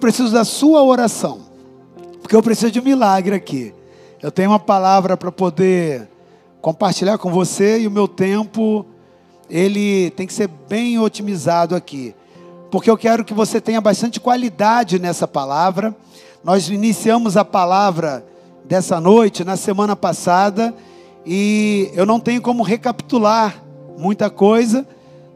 preciso da sua oração, porque eu preciso de um milagre aqui. Eu tenho uma palavra para poder compartilhar com você e o meu tempo ele tem que ser bem otimizado aqui, porque eu quero que você tenha bastante qualidade nessa palavra. Nós iniciamos a palavra dessa noite na semana passada e eu não tenho como recapitular muita coisa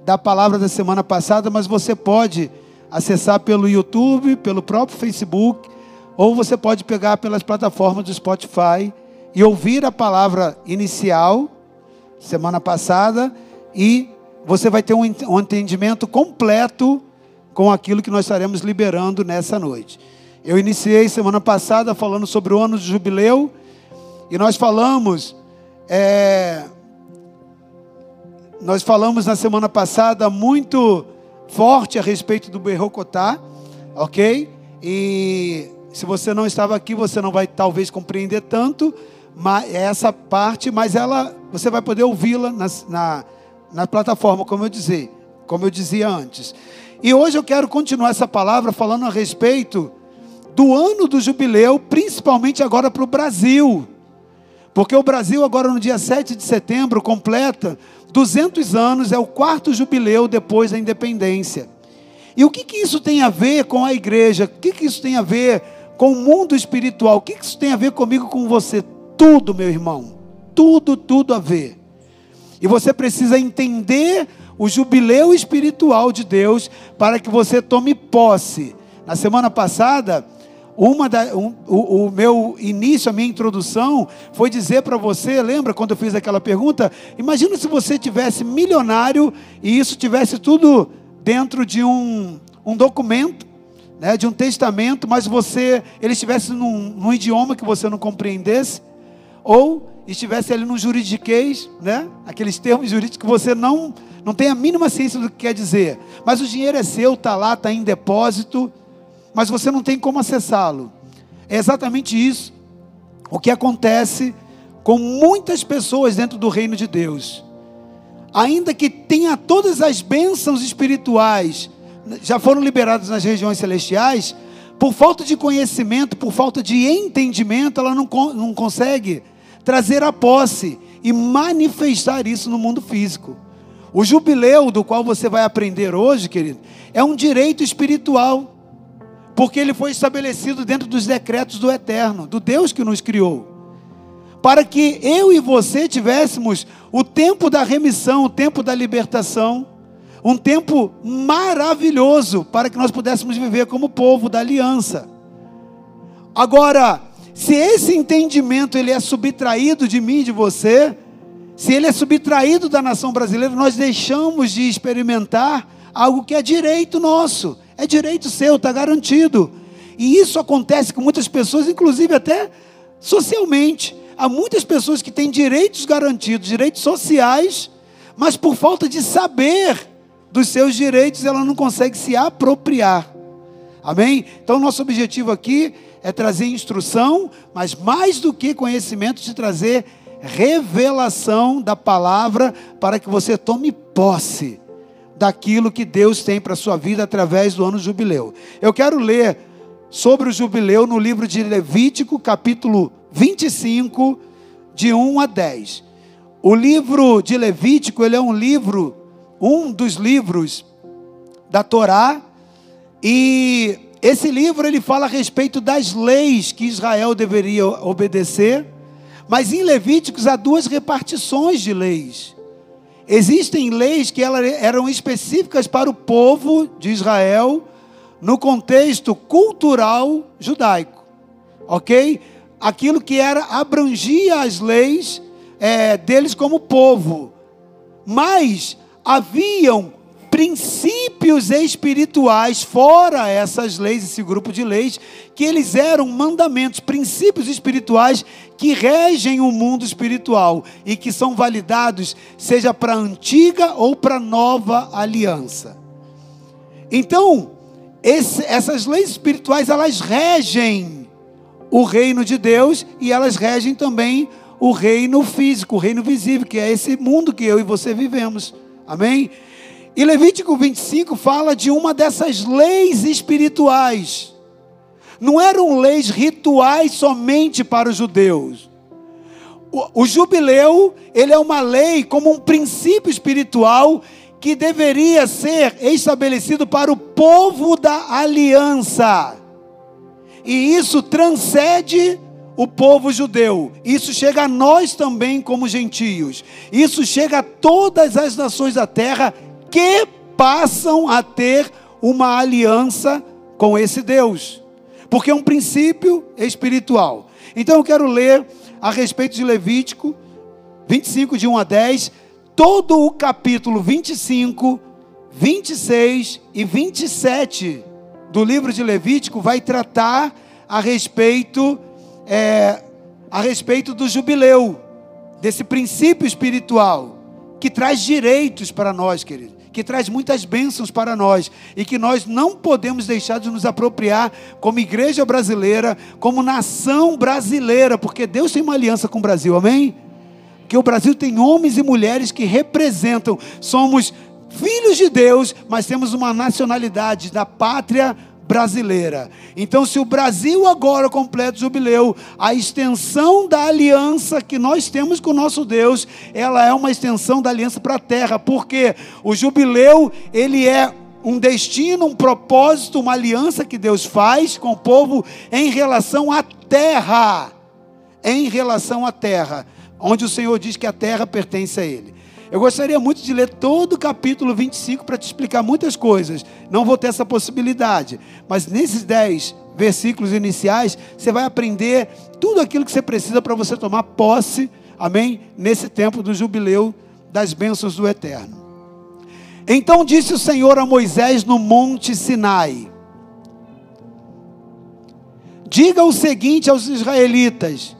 da palavra da semana passada, mas você pode acessar pelo YouTube, pelo próprio Facebook, ou você pode pegar pelas plataformas do Spotify e ouvir a palavra inicial, semana passada, e você vai ter um entendimento completo com aquilo que nós estaremos liberando nessa noite. Eu iniciei semana passada falando sobre o ano de jubileu, e nós falamos, é, nós falamos na semana passada muito forte a respeito do Berrocotá, ok? E se você não estava aqui, você não vai talvez compreender tanto mas, essa parte, mas ela você vai poder ouvi-la na, na, na plataforma, como eu dizia, como eu dizia antes. E hoje eu quero continuar essa palavra falando a respeito do ano do jubileu, principalmente agora para o Brasil. Porque o Brasil, agora no dia 7 de setembro, completa 200 anos, é o quarto jubileu depois da independência. E o que, que isso tem a ver com a igreja? O que, que isso tem a ver com o mundo espiritual? O que, que isso tem a ver comigo, com você? Tudo, meu irmão. Tudo, tudo a ver. E você precisa entender o jubileu espiritual de Deus para que você tome posse. Na semana passada, uma da, um, o, o, meu início, a minha introdução, foi dizer para você, lembra quando eu fiz aquela pergunta? Imagina se você tivesse milionário e isso tivesse tudo dentro de um, um documento, né, de um testamento, mas você, ele estivesse num, num idioma que você não compreendesse, ou estivesse ali num juridiquês, né, aqueles termos jurídicos que você não, não tem a mínima ciência do que quer dizer, mas o dinheiro é seu, está lá, está em depósito, mas você não tem como acessá-lo. É exatamente isso o que acontece com muitas pessoas dentro do reino de Deus. Ainda que tenha todas as bênçãos espirituais, já foram liberadas nas regiões celestiais, por falta de conhecimento, por falta de entendimento, ela não, não consegue trazer a posse e manifestar isso no mundo físico. O jubileu do qual você vai aprender hoje, querido, é um direito espiritual porque ele foi estabelecido dentro dos decretos do eterno, do Deus que nos criou. Para que eu e você tivéssemos o tempo da remissão, o tempo da libertação, um tempo maravilhoso para que nós pudéssemos viver como povo da aliança. Agora, se esse entendimento ele é subtraído de mim de você, se ele é subtraído da nação brasileira, nós deixamos de experimentar algo que é direito nosso é direito seu, está garantido. E isso acontece com muitas pessoas, inclusive até socialmente. Há muitas pessoas que têm direitos garantidos, direitos sociais, mas por falta de saber dos seus direitos, ela não consegue se apropriar. Amém? Então, nosso objetivo aqui é trazer instrução, mas mais do que conhecimento, de trazer revelação da palavra para que você tome posse daquilo que Deus tem para a sua vida através do ano jubileu. Eu quero ler sobre o jubileu no livro de Levítico, capítulo 25, de 1 a 10. O livro de Levítico, ele é um livro, um dos livros da Torá, e esse livro ele fala a respeito das leis que Israel deveria obedecer, mas em Levíticos há duas repartições de leis. Existem leis que eram específicas para o povo de Israel no contexto cultural judaico, ok? Aquilo que era abrangia as leis é, deles como povo, mas haviam princípios espirituais fora essas leis, esse grupo de leis, que eles eram mandamentos, princípios espirituais que regem o mundo espiritual e que são validados seja para a antiga ou para a nova aliança. Então, esse, essas leis espirituais elas regem o reino de Deus e elas regem também o reino físico, o reino visível, que é esse mundo que eu e você vivemos. Amém? E Levítico 25 fala de uma dessas leis espirituais Não eram leis rituais somente para os judeus. O, o jubileu, ele é uma lei como um princípio espiritual que deveria ser estabelecido para o povo da aliança. E isso transcende o povo judeu. Isso chega a nós também como gentios. Isso chega a todas as nações da terra que passam a ter uma aliança com esse Deus. Porque é um princípio espiritual. Então eu quero ler a respeito de Levítico 25 de 1 a 10 todo o capítulo 25, 26 e 27 do livro de Levítico vai tratar a respeito é, a respeito do jubileu, desse princípio espiritual que traz direitos para nós, querido, que traz muitas bênçãos para nós e que nós não podemos deixar de nos apropriar como igreja brasileira, como nação brasileira, porque Deus tem uma aliança com o Brasil, amém? que o Brasil tem homens e mulheres que representam, somos filhos de Deus, mas temos uma nacionalidade da pátria brasileira. Então, se o Brasil agora completa o jubileu, a extensão da aliança que nós temos com o nosso Deus, ela é uma extensão da aliança para a terra, porque o jubileu, ele é um destino, um propósito, uma aliança que Deus faz com o povo em relação à terra. Em relação à terra onde o Senhor diz que a terra pertence a Ele. Eu gostaria muito de ler todo o capítulo 25 para te explicar muitas coisas. Não vou ter essa possibilidade. Mas nesses 10 versículos iniciais, você vai aprender tudo aquilo que você precisa para você tomar posse, amém? Nesse tempo do jubileu das bênçãos do Eterno. Então disse o Senhor a Moisés no monte Sinai: Diga o seguinte aos israelitas: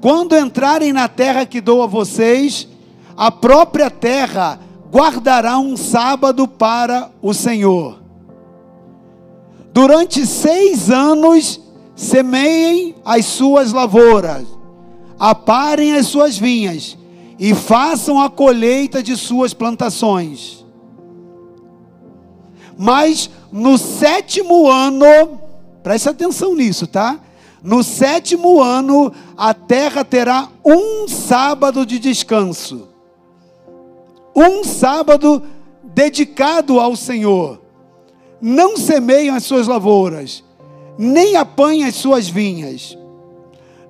quando entrarem na terra que dou a vocês, a própria terra guardará um sábado para o Senhor. Durante seis anos, semeiem as suas lavouras, aparem as suas vinhas e façam a colheita de suas plantações. Mas no sétimo ano, preste atenção nisso, tá? No sétimo ano, a terra terá um sábado de descanso. Um sábado dedicado ao Senhor. Não semeiam as suas lavouras, nem apanhem as suas vinhas.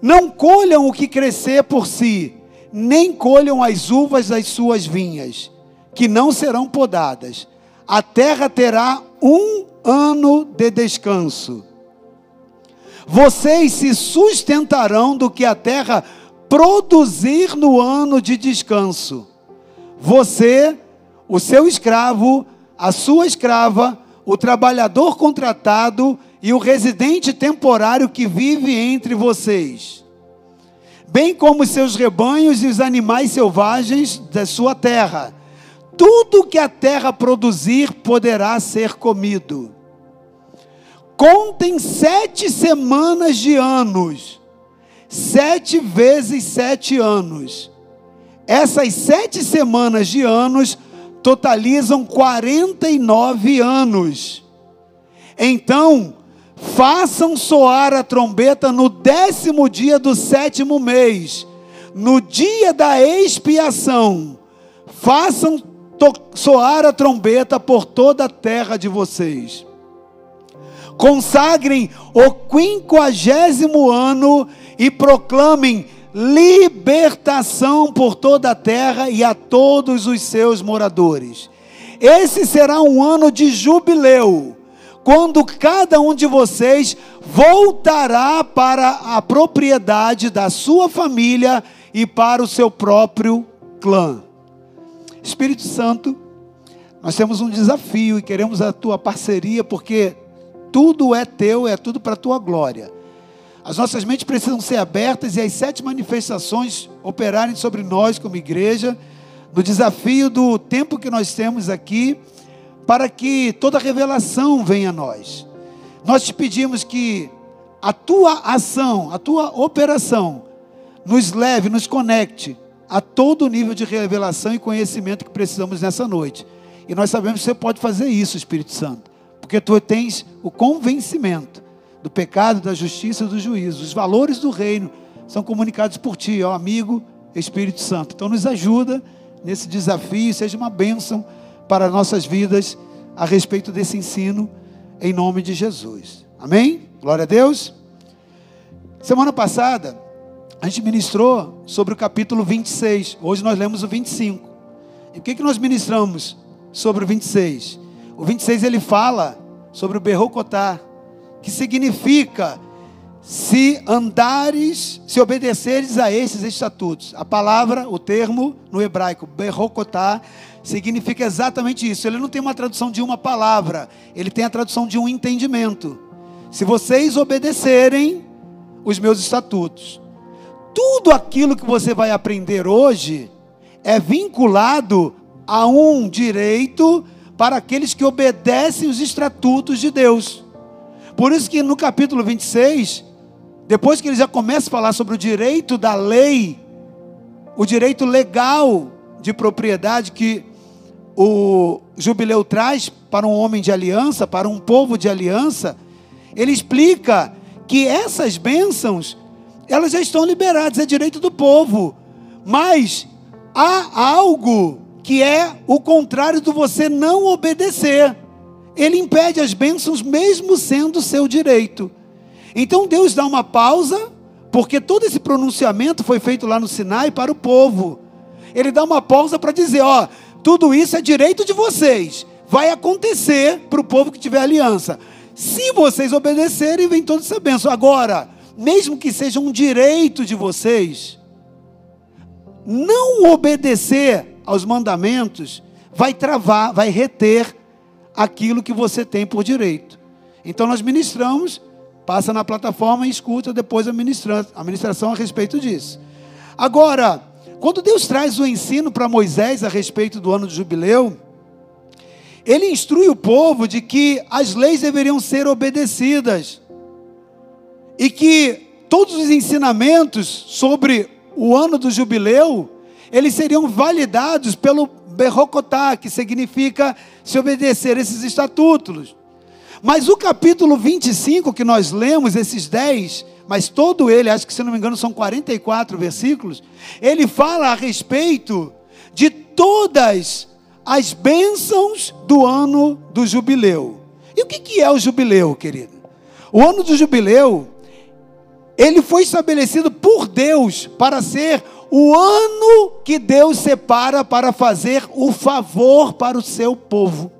Não colham o que crescer por si, nem colham as uvas das suas vinhas, que não serão podadas. A terra terá um ano de descanso vocês se sustentarão do que a terra produzir no ano de descanso. Você, o seu escravo, a sua escrava, o trabalhador contratado e o residente temporário que vive entre vocês, bem como seus rebanhos e os animais selvagens da sua terra. Tudo que a terra produzir poderá ser comido. Contem sete semanas de anos. Sete vezes sete anos. Essas sete semanas de anos totalizam 49 anos. Então, façam soar a trombeta no décimo dia do sétimo mês, no dia da expiação. Façam soar a trombeta por toda a terra de vocês consagrem o quinquagésimo ano e proclamem libertação por toda a terra e a todos os seus moradores. Esse será um ano de jubileu, quando cada um de vocês voltará para a propriedade da sua família e para o seu próprio clã. Espírito Santo, nós temos um desafio e queremos a tua parceria, porque tudo é teu, é tudo para a tua glória. As nossas mentes precisam ser abertas e as sete manifestações operarem sobre nós como igreja, no desafio do tempo que nós temos aqui, para que toda revelação venha a nós. Nós te pedimos que a tua ação, a tua operação, nos leve, nos conecte a todo o nível de revelação e conhecimento que precisamos nessa noite. E nós sabemos que você pode fazer isso, Espírito Santo porque tu tens o convencimento do pecado, da justiça e do juízo. Os valores do reino são comunicados por ti, ó amigo Espírito Santo. Então nos ajuda nesse desafio, seja uma bênção para nossas vidas a respeito desse ensino, em nome de Jesus. Amém? Glória a Deus. Semana passada, a gente ministrou sobre o capítulo 26. Hoje nós lemos o 25. E o que, que nós ministramos sobre o 26? O 26 ele fala sobre o Berrocotá, que significa se andares, se obedeceres a esses estatutos. A palavra, o termo no hebraico, berrocotá, significa exatamente isso. Ele não tem uma tradução de uma palavra, ele tem a tradução de um entendimento. Se vocês obedecerem os meus estatutos, tudo aquilo que você vai aprender hoje é vinculado a um direito para aqueles que obedecem os estatutos de Deus. Por isso que no capítulo 26, depois que ele já começa a falar sobre o direito da lei, o direito legal de propriedade que o jubileu traz para um homem de aliança, para um povo de aliança, ele explica que essas bênçãos, elas já estão liberadas, é direito do povo. Mas há algo que é o contrário do você não obedecer. Ele impede as bênçãos mesmo sendo seu direito. Então Deus dá uma pausa, porque todo esse pronunciamento foi feito lá no Sinai para o povo. Ele dá uma pausa para dizer: ó, tudo isso é direito de vocês, vai acontecer para o povo que tiver aliança. Se vocês obedecerem, vem toda essa bênção. Agora, mesmo que seja um direito de vocês, não obedecer aos mandamentos vai travar, vai reter aquilo que você tem por direito. Então nós ministramos Passa na plataforma e escuta depois a ministração, a respeito disso. Agora, quando Deus traz o ensino para Moisés a respeito do ano de jubileu, ele instrui o povo de que as leis deveriam ser obedecidas e que todos os ensinamentos sobre o ano do jubileu, eles seriam validados pelo Berrocotá, que significa se obedecer esses estatutos. Mas o capítulo 25 que nós lemos, esses 10, mas todo ele, acho que se não me engano são 44 versículos, ele fala a respeito de todas as bênçãos do ano do jubileu. E o que é o jubileu, querido? O ano do jubileu, ele foi estabelecido por Deus para ser o ano que Deus separa para fazer o favor para o seu povo.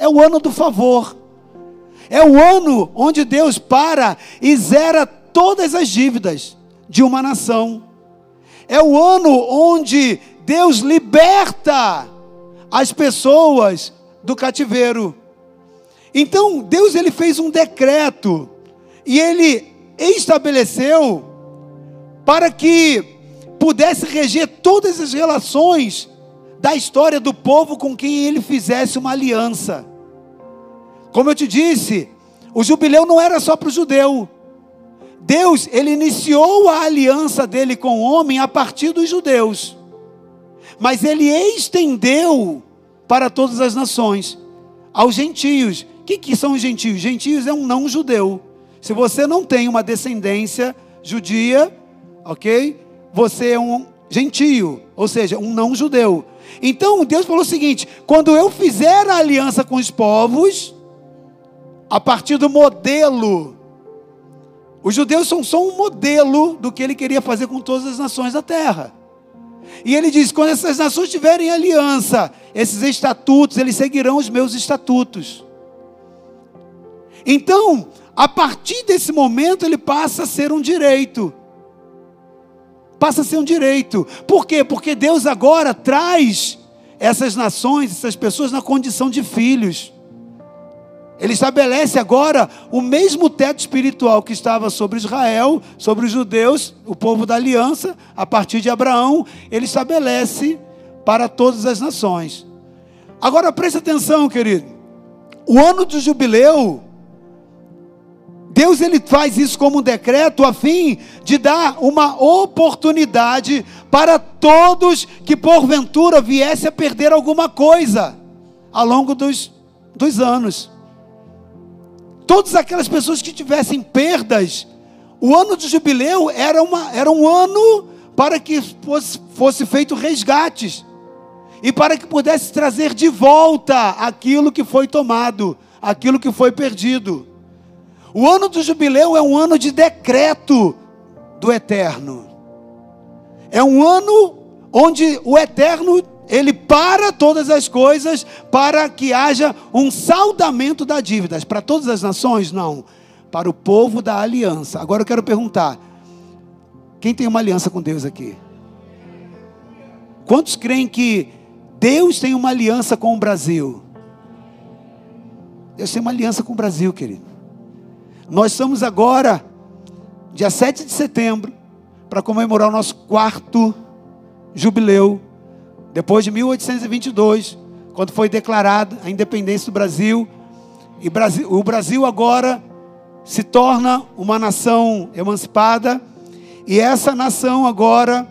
É o ano do favor. É o ano onde Deus para e zera todas as dívidas de uma nação. É o ano onde Deus liberta as pessoas do cativeiro. Então, Deus ele fez um decreto e ele estabeleceu para que pudesse reger todas as relações da história do povo com quem ele fizesse uma aliança. Como eu te disse, o jubileu não era só para o judeu. Deus, ele iniciou a aliança dele com o homem a partir dos judeus. Mas ele estendeu para todas as nações, aos gentios. O que, que são os gentios? Gentios é um não judeu. Se você não tem uma descendência judia, ok? Você é um gentio, ou seja, um não judeu. Então Deus falou o seguinte: quando eu fizer a aliança com os povos, a partir do modelo. Os judeus são só um modelo do que ele queria fazer com todas as nações da terra. E ele diz: quando essas nações tiverem aliança, esses estatutos, eles seguirão os meus estatutos. Então, a partir desse momento, ele passa a ser um direito. Passa a ser um direito. Por quê? Porque Deus agora traz essas nações, essas pessoas na condição de filhos. Ele estabelece agora o mesmo teto espiritual que estava sobre Israel, sobre os judeus, o povo da aliança, a partir de Abraão, ele estabelece para todas as nações. Agora preste atenção, querido. O ano do jubileu, Deus ele faz isso como um decreto a fim de dar uma oportunidade para todos que porventura viesse a perder alguma coisa ao longo dos, dos anos. todas aquelas pessoas que tivessem perdas, o ano de jubileu era, uma, era um ano para que fosse, fosse feito resgates e para que pudesse trazer de volta aquilo que foi tomado, aquilo que foi perdido. O ano do jubileu é um ano de decreto do eterno. É um ano onde o eterno ele para todas as coisas para que haja um saldamento das dívidas para todas as nações, não, para o povo da aliança. Agora eu quero perguntar: quem tem uma aliança com Deus aqui? Quantos creem que Deus tem uma aliança com o Brasil? Deus tem uma aliança com o Brasil, querido. Nós estamos agora, dia 7 de setembro, para comemorar o nosso quarto jubileu, depois de 1822, quando foi declarada a independência do Brasil. E o Brasil agora se torna uma nação emancipada, e essa nação agora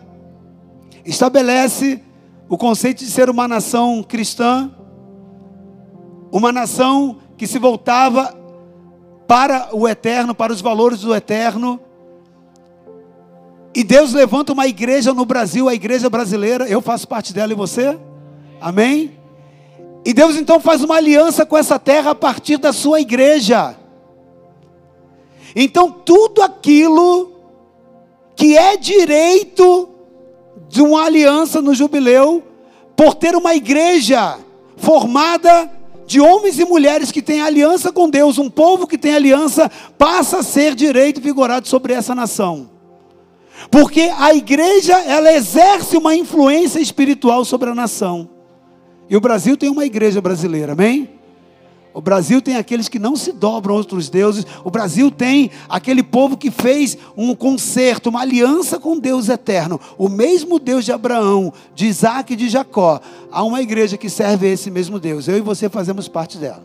estabelece o conceito de ser uma nação cristã, uma nação que se voltava para o eterno, para os valores do eterno. E Deus levanta uma igreja no Brasil, a igreja brasileira, eu faço parte dela e você? Amém? E Deus então faz uma aliança com essa terra a partir da sua igreja. Então tudo aquilo que é direito de uma aliança no jubileu, por ter uma igreja formada de homens e mulheres que têm aliança com Deus, um povo que tem aliança, passa a ser direito vigorado sobre essa nação. Porque a igreja, ela exerce uma influência espiritual sobre a nação. E o Brasil tem uma igreja brasileira, amém? O Brasil tem aqueles que não se dobram a outros deuses. O Brasil tem aquele povo que fez um concerto, uma aliança com Deus eterno. O mesmo Deus de Abraão, de Isaac e de Jacó. Há uma igreja que serve esse mesmo Deus. Eu e você fazemos parte dela.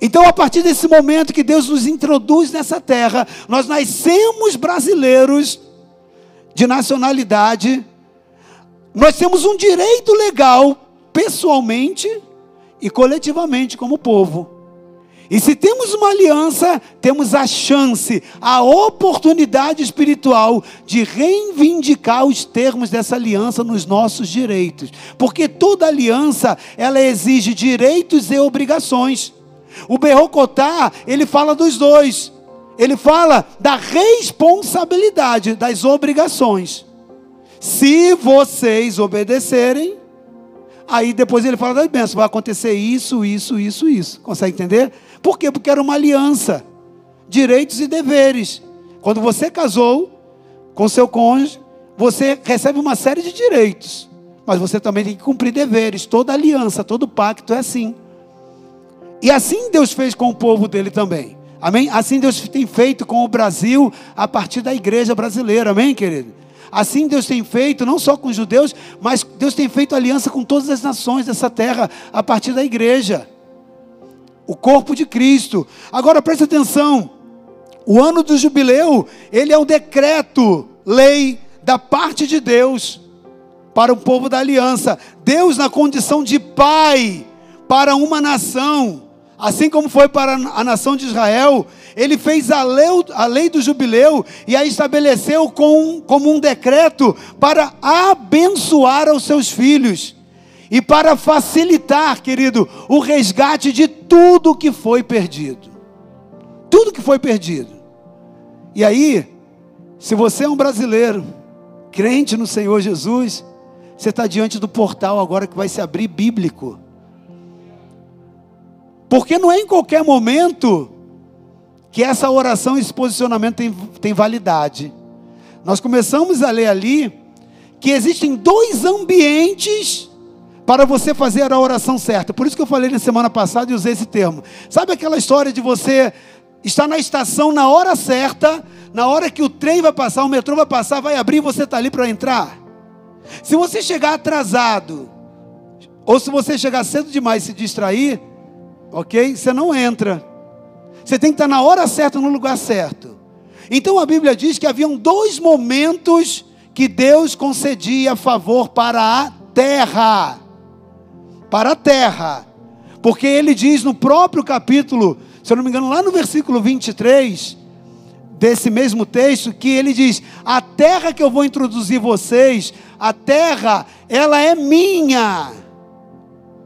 Então, a partir desse momento que Deus nos introduz nessa terra, nós nascemos brasileiros de nacionalidade. Nós temos um direito legal, pessoalmente, e coletivamente como povo. E se temos uma aliança, temos a chance, a oportunidade espiritual de reivindicar os termos dessa aliança nos nossos direitos. Porque toda aliança, ela exige direitos e obrigações. O Berrocotá, ele fala dos dois. Ele fala da responsabilidade, das obrigações. Se vocês obedecerem, Aí depois ele fala das bênçãos, vai acontecer isso, isso, isso, isso. Consegue entender? Por quê? Porque era uma aliança. Direitos e deveres. Quando você casou com seu cônjuge, você recebe uma série de direitos. Mas você também tem que cumprir deveres. Toda aliança, todo pacto é assim. E assim Deus fez com o povo dele também. Amém? Assim Deus tem feito com o Brasil a partir da igreja brasileira. Amém, querido? Assim Deus tem feito, não só com os judeus, mas Deus tem feito aliança com todas as nações dessa terra a partir da igreja. O corpo de Cristo. Agora preste atenção. O ano do jubileu, ele é um decreto, lei da parte de Deus para o povo da aliança. Deus na condição de pai para uma nação, assim como foi para a nação de Israel, ele fez a lei, a lei do jubileu e a estabeleceu com, como um decreto para abençoar aos seus filhos e para facilitar, querido, o resgate de tudo que foi perdido. Tudo que foi perdido. E aí, se você é um brasileiro, crente no Senhor Jesus, você está diante do portal agora que vai se abrir bíblico. Porque não é em qualquer momento que essa oração, esse posicionamento tem, tem validade. Nós começamos a ler ali que existem dois ambientes para você fazer a oração certa. Por isso que eu falei na semana passada e usei esse termo. Sabe aquela história de você estar na estação na hora certa, na hora que o trem vai passar, o metrô vai passar, vai abrir e você está ali para entrar? Se você chegar atrasado, ou se você chegar cedo demais e se distrair, ok? Você não entra. Você tem que estar na hora certa, no lugar certo. Então a Bíblia diz que haviam dois momentos que Deus concedia favor para a terra. Para a terra. Porque ele diz no próprio capítulo se eu não me engano, lá no versículo 23 desse mesmo texto, que ele diz: A terra que eu vou introduzir vocês, a terra, ela é minha.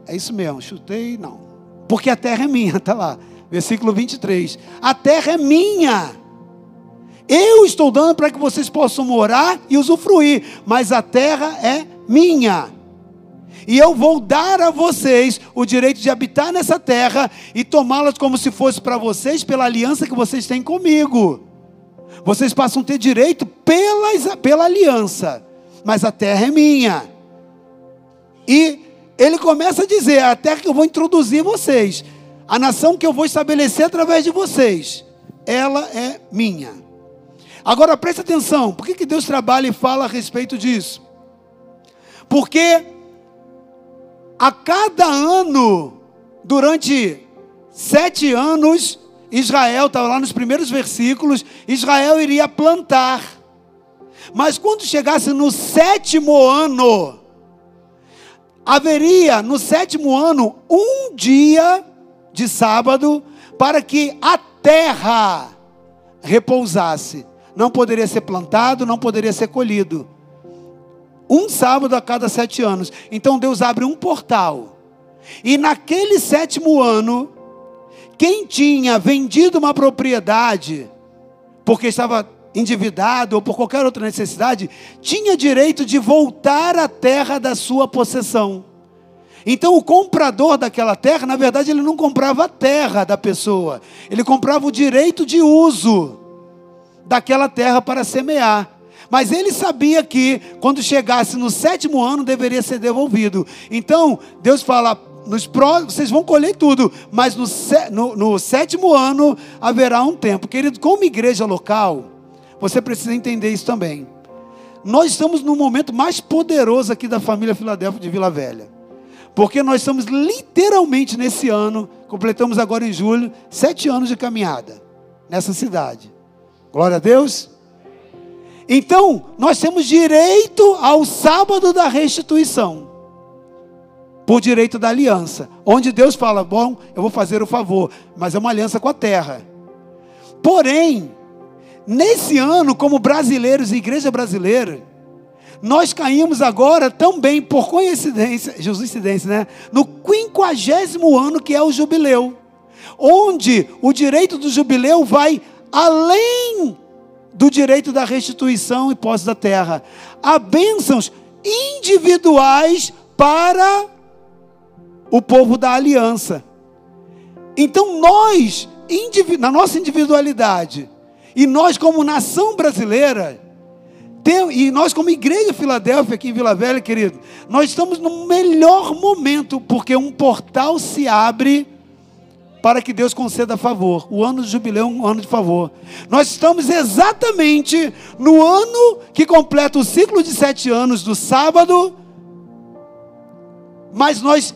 É isso mesmo, chutei, não. Porque a terra é minha, está lá. Versículo 23. A terra é minha. Eu estou dando para que vocês possam morar e usufruir, mas a terra é minha. E eu vou dar a vocês o direito de habitar nessa terra e tomá-las como se fosse para vocês pela aliança que vocês têm comigo. Vocês passam a ter direito pela, pela aliança, mas a terra é minha. E ele começa a dizer: a terra que eu vou introduzir vocês, a nação que eu vou estabelecer através de vocês, ela é minha. Agora preste atenção, por que, que Deus trabalha e fala a respeito disso? Porque a cada ano, durante sete anos, Israel, estava lá nos primeiros versículos, Israel iria plantar. Mas quando chegasse no sétimo ano, haveria no sétimo ano um dia de sábado para que a terra repousasse. Não poderia ser plantado, não poderia ser colhido. Um sábado a cada sete anos. Então Deus abre um portal. E naquele sétimo ano, quem tinha vendido uma propriedade, porque estava endividado ou por qualquer outra necessidade, tinha direito de voltar à terra da sua possessão. Então, o comprador daquela terra, na verdade, ele não comprava a terra da pessoa, ele comprava o direito de uso daquela terra para semear. Mas ele sabia que, quando chegasse no sétimo ano, deveria ser devolvido. Então, Deus fala: nos próximos, vocês vão colher tudo, mas no, no, no sétimo ano haverá um tempo. Querido, como igreja local, você precisa entender isso também. Nós estamos no momento mais poderoso aqui da família Filadélfia de Vila Velha. Porque nós estamos literalmente nesse ano, completamos agora em julho, sete anos de caminhada nessa cidade. Glória a Deus. Então, nós temos direito ao sábado da restituição, por direito da aliança, onde Deus fala: Bom, eu vou fazer o favor, mas é uma aliança com a terra. Porém, nesse ano, como brasileiros, igreja brasileira, nós caímos agora também, por coincidência, coincidência, né? No quinquagésimo ano que é o jubileu, onde o direito do jubileu vai além do direito da restituição e posse da terra. Há bênçãos individuais para o povo da aliança. Então nós, na nossa individualidade, e nós como nação brasileira, tem, e nós, como igreja Filadélfia, aqui em Vila Velha, querido, nós estamos no melhor momento, porque um portal se abre para que Deus conceda favor. O ano de jubileu é um ano de favor. Nós estamos exatamente no ano que completa o ciclo de sete anos do sábado, mas nós,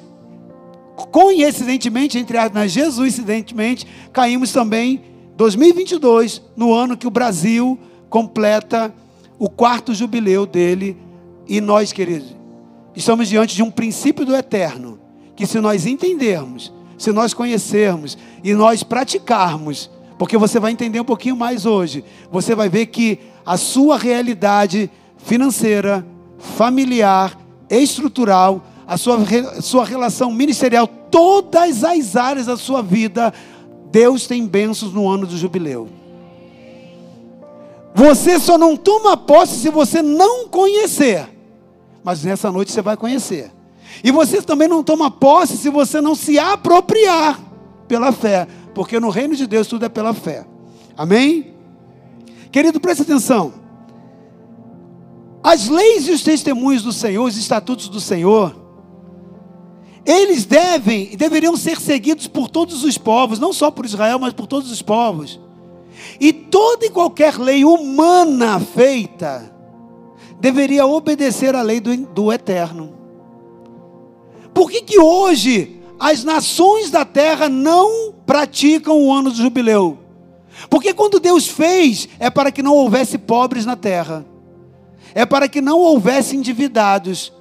coincidentemente, entre as jesuincidentemente, caímos também 2022, no ano que o Brasil completa o quarto jubileu dele. E nós, queridos, estamos diante de um princípio do eterno, que se nós entendermos, se nós conhecermos e nós praticarmos, porque você vai entender um pouquinho mais hoje, você vai ver que a sua realidade financeira, familiar, estrutural, a sua, sua relação ministerial, todas as áreas da sua vida, Deus tem bênçãos no ano do jubileu. Você só não toma posse se você não conhecer. Mas nessa noite você vai conhecer. E você também não toma posse se você não se apropriar pela fé. Porque no reino de Deus tudo é pela fé. Amém? Querido, preste atenção. As leis e os testemunhos do Senhor, os estatutos do Senhor, eles devem e deveriam ser seguidos por todos os povos, não só por Israel, mas por todos os povos. E toda e qualquer lei humana feita deveria obedecer à lei do, do eterno. Por que, que hoje as nações da terra não praticam o ano do jubileu? Porque quando Deus fez, é para que não houvesse pobres na terra, é para que não houvesse endividados.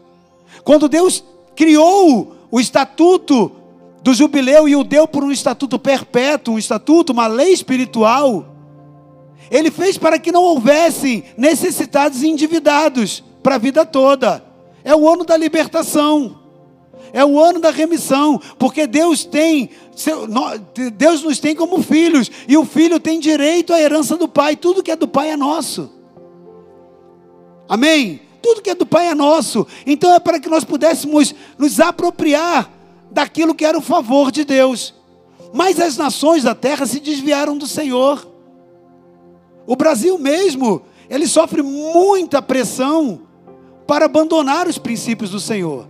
Quando Deus criou o estatuto do jubileu e o deu por um estatuto perpétuo, um estatuto, uma lei espiritual, ele fez para que não houvessem necessitados e endividados para a vida toda. É o ano da libertação. É o ano da remissão, porque Deus tem, Deus nos tem como filhos, e o filho tem direito à herança do pai, tudo que é do pai é nosso. Amém? Tudo que é do pai é nosso. Então é para que nós pudéssemos nos apropriar daquilo que era o favor de Deus. Mas as nações da terra se desviaram do Senhor. O Brasil mesmo, ele sofre muita pressão para abandonar os princípios do Senhor.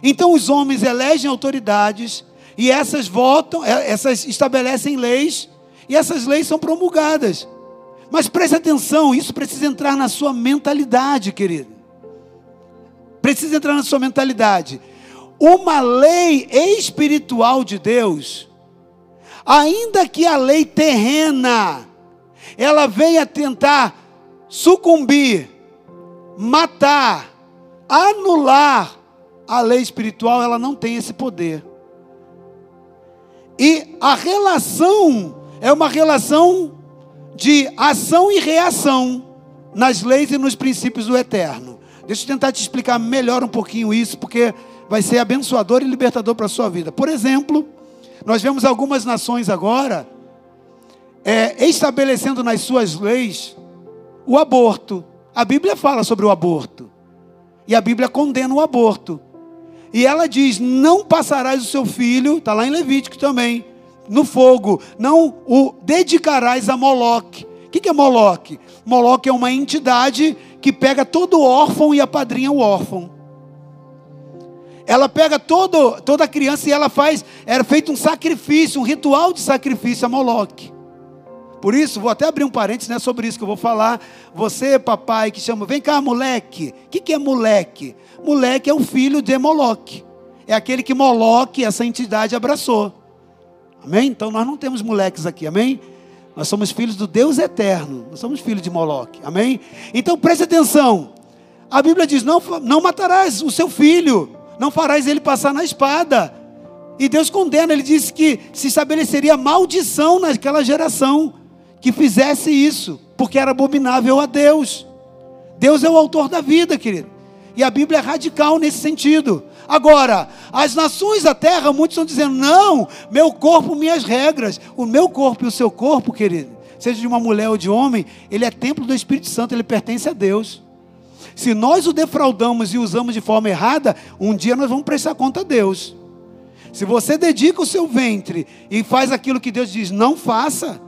Então os homens elegem autoridades e essas votam, é, essas estabelecem leis e essas leis são promulgadas. Mas preste atenção, isso precisa entrar na sua mentalidade, querido. Precisa entrar na sua mentalidade uma lei espiritual de Deus, ainda que a lei terrena, ela venha tentar sucumbir, matar, anular a lei espiritual, ela não tem esse poder. E a relação é uma relação de ação e reação nas leis e nos princípios do eterno. Deixa eu tentar te explicar melhor um pouquinho isso, porque vai ser abençoador e libertador para a sua vida. Por exemplo, nós vemos algumas nações agora é, estabelecendo nas suas leis o aborto. A Bíblia fala sobre o aborto. E a Bíblia condena o aborto. E ela diz: não passarás o seu filho, está lá em Levítico também, no fogo, não o dedicarás a Moloque. O que é Moloque? Moloque é uma entidade que pega todo órfão e apadrinha o órfão. Ela pega todo, toda criança e ela faz, era feito um sacrifício, um ritual de sacrifício a Moloque. Por isso, vou até abrir um parênteses né, sobre isso que eu vou falar. Você, papai, que chama, vem cá, moleque. O que, que é moleque? Moleque é o filho de Moloque. É aquele que Moloque, essa entidade, abraçou. Amém? Então nós não temos moleques aqui, amém? Nós somos filhos do Deus eterno. Nós somos filhos de Moloque, amém? Então preste atenção. A Bíblia diz: não, não matarás o seu filho não farás ele passar na espada. E Deus condena, ele disse que se estabeleceria maldição naquela geração que fizesse isso, porque era abominável a Deus. Deus é o autor da vida, querido. E a Bíblia é radical nesse sentido. Agora, as nações da terra, muitos estão dizendo: não, meu corpo, minhas regras. O meu corpo e o seu corpo, querido, seja de uma mulher ou de homem, ele é templo do Espírito Santo, ele pertence a Deus. Se nós o defraudamos e usamos de forma errada, um dia nós vamos prestar conta a Deus. Se você dedica o seu ventre e faz aquilo que Deus diz, não faça.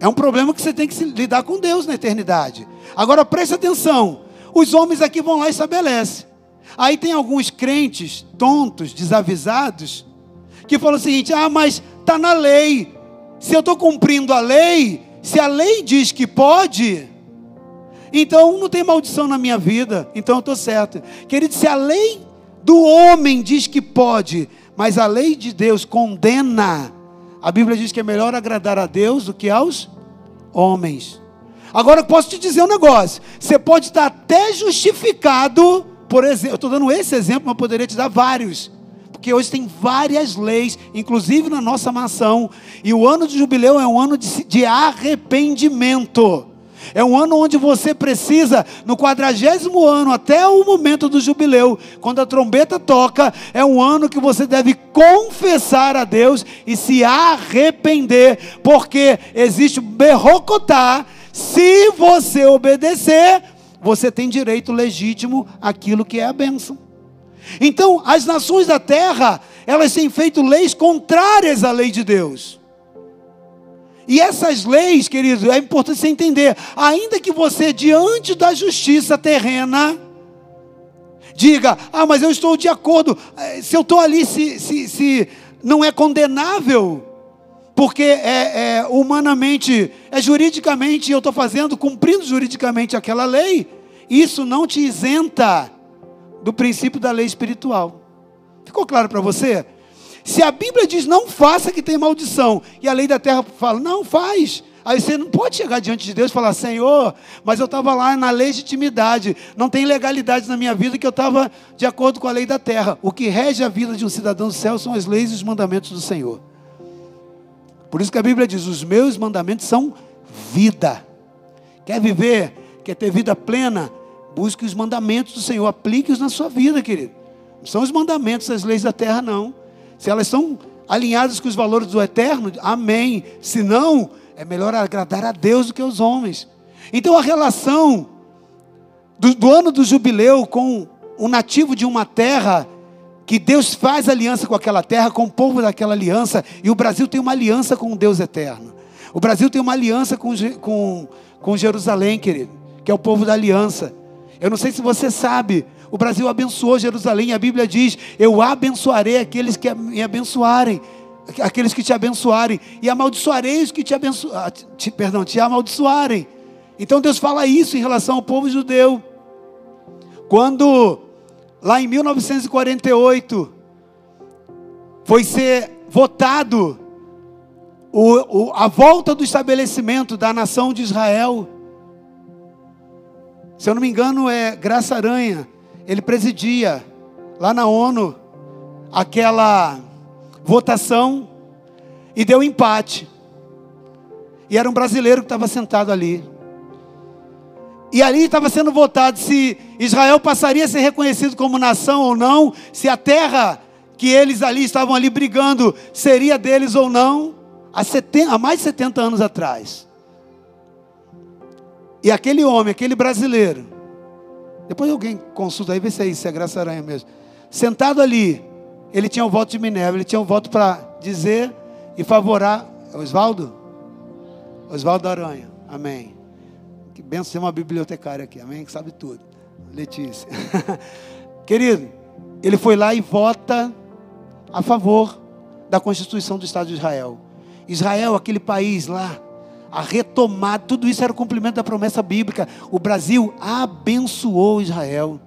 É um problema que você tem que lidar com Deus na eternidade. Agora preste atenção: os homens aqui vão lá e estabelecem. Aí tem alguns crentes tontos, desavisados, que falam o seguinte: ah, mas está na lei. Se eu estou cumprindo a lei, se a lei diz que pode, então não tem maldição na minha vida, então eu estou certo. Querido, se a lei do homem diz que pode, mas a lei de Deus condena, a Bíblia diz que é melhor agradar a Deus do que aos homens. Agora eu posso te dizer um negócio: você pode estar até justificado, por exemplo, eu estou dando esse exemplo, mas poderia te dar vários. Porque hoje tem várias leis, inclusive na nossa nação, e o ano de jubileu é um ano de, de arrependimento. É um ano onde você precisa, no quadragésimo ano, até o momento do jubileu, quando a trombeta toca, é um ano que você deve confessar a Deus e se arrepender, porque existe berrocotá. Se você obedecer, você tem direito legítimo àquilo que é a bênção. Então, as nações da terra, elas têm feito leis contrárias à lei de Deus. E essas leis, querido, é importante você entender. Ainda que você, diante da justiça terrena, diga: Ah, mas eu estou de acordo. Eh, se eu estou ali, se, se, se não é condenável, porque é, é humanamente, é juridicamente, eu estou fazendo, cumprindo juridicamente aquela lei, isso não te isenta do princípio da lei espiritual. Ficou claro para você? Se a Bíblia diz não faça que tem maldição, e a lei da terra fala não faz, Aí você não pode chegar diante de Deus e falar: Senhor, mas eu estava lá na legitimidade, não tem legalidade na minha vida que eu estava de acordo com a lei da terra. O que rege a vida de um cidadão do céu são as leis e os mandamentos do Senhor. Por isso que a Bíblia diz: os meus mandamentos são vida. Quer viver, quer ter vida plena? Busque os mandamentos do Senhor, aplique-os na sua vida, querido. Não são os mandamentos, as leis da terra, não. Se elas estão alinhadas com os valores do eterno, amém. Se não, é melhor agradar a Deus do que aos homens. Então a relação do, do ano do jubileu com o nativo de uma terra que Deus faz aliança com aquela terra, com o povo daquela aliança, e o Brasil tem uma aliança com o Deus eterno. O Brasil tem uma aliança com, com, com Jerusalém, querido, que é o povo da aliança. Eu não sei se você sabe, o Brasil abençoou Jerusalém, a Bíblia diz: Eu abençoarei aqueles que me abençoarem aqueles que te abençoarem, e amaldiçoarei os que te abençoarem, ah, perdão, te amaldiçoarem. Então Deus fala isso em relação ao povo judeu. Quando, lá em 1948, foi ser votado o, o, a volta do estabelecimento da nação de Israel. Se eu não me engano, é Graça Aranha. Ele presidia lá na ONU aquela votação e deu empate. E era um brasileiro que estava sentado ali. E ali estava sendo votado se Israel passaria a ser reconhecido como nação ou não, se a terra que eles ali estavam ali brigando seria deles ou não, há, 70, há mais de 70 anos atrás. E aquele homem, aquele brasileiro, depois alguém consulta aí, vê se é isso, se é Graça Aranha mesmo. Sentado ali, ele tinha o voto de Minerva, ele tinha um voto para dizer e favorar. Oswaldo? Oswaldo Aranha, amém. Que benção ser uma bibliotecária aqui, amém? Que sabe tudo. Letícia. Querido, ele foi lá e vota a favor da Constituição do Estado de Israel. Israel, aquele país lá, a retomada, tudo isso era o cumprimento da promessa bíblica. O Brasil abençoou Israel.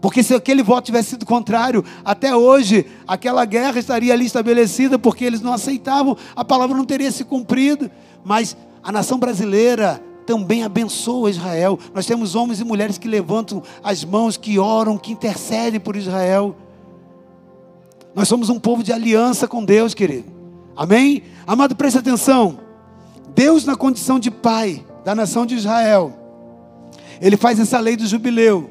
Porque se aquele voto tivesse sido contrário, até hoje aquela guerra estaria ali estabelecida, porque eles não aceitavam, a palavra não teria se cumprido. Mas a nação brasileira também abençoa Israel. Nós temos homens e mulheres que levantam as mãos, que oram, que intercedem por Israel. Nós somos um povo de aliança com Deus, querido. Amém? Amado, preste atenção. Deus, na condição de pai da nação de Israel, ele faz essa lei do jubileu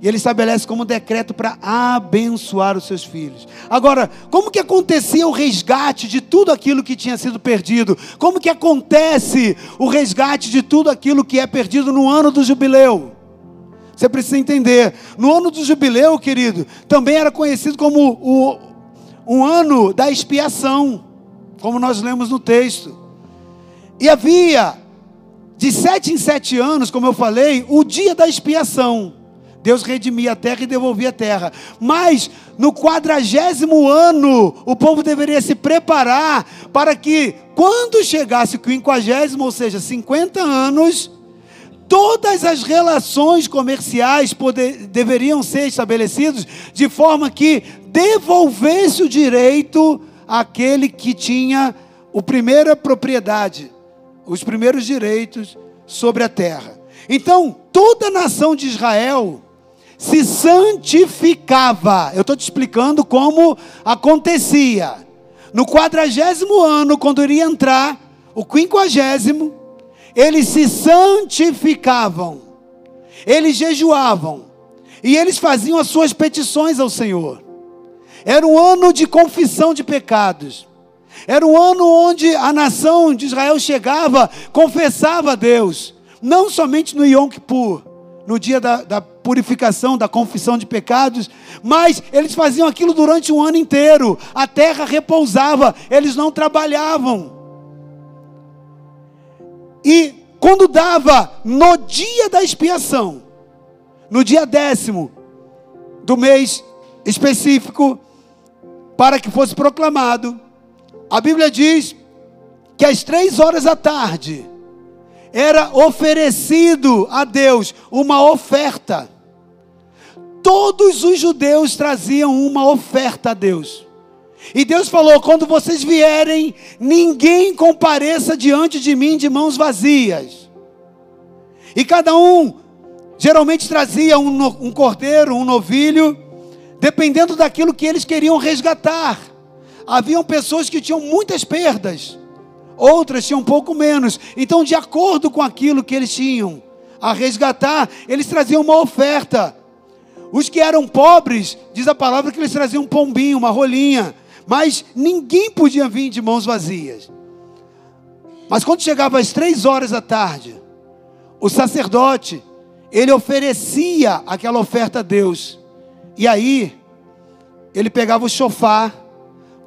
e ele estabelece como decreto para abençoar os seus filhos. Agora, como que acontecia o resgate de tudo aquilo que tinha sido perdido? Como que acontece o resgate de tudo aquilo que é perdido no ano do jubileu? Você precisa entender. No ano do jubileu, querido, também era conhecido como o, um ano da expiação, como nós lemos no texto. E havia, de sete em sete anos, como eu falei, o dia da expiação. Deus redimia a terra e devolvia a terra. Mas no quadragésimo ano, o povo deveria se preparar para que, quando chegasse o quinquagésimo, ou seja, 50 anos, todas as relações comerciais poder, deveriam ser estabelecidas de forma que devolvesse o direito àquele que tinha a primeira propriedade, os primeiros direitos sobre a terra. Então, toda a nação de Israel se santificava. Eu estou te explicando como acontecia. No quadragésimo ano, quando iria entrar o quinquagésimo, eles se santificavam, eles jejuavam, e eles faziam as suas petições ao Senhor. Era um ano de confissão de pecados. Era um ano onde a nação de Israel chegava, confessava a Deus, não somente no Yom Kippur, no dia da, da, purificação, da confissão de pecados, mas eles faziam aquilo durante um ano inteiro. A terra repousava, eles não trabalhavam. E quando dava no dia da expiação, no dia décimo do mês específico, para que fosse proclamado, a Bíblia diz que às três horas da tarde, era oferecido a Deus uma oferta. Todos os judeus traziam uma oferta a Deus. E Deus falou: quando vocês vierem, ninguém compareça diante de mim de mãos vazias. E cada um geralmente trazia um, um cordeiro, um novilho, dependendo daquilo que eles queriam resgatar. Haviam pessoas que tinham muitas perdas, outras tinham pouco menos. Então, de acordo com aquilo que eles tinham a resgatar, eles traziam uma oferta. Os que eram pobres, diz a palavra que eles traziam um pombinho, uma rolinha. Mas ninguém podia vir de mãos vazias. Mas quando chegava às três horas da tarde, o sacerdote, ele oferecia aquela oferta a Deus. E aí, ele pegava o chofar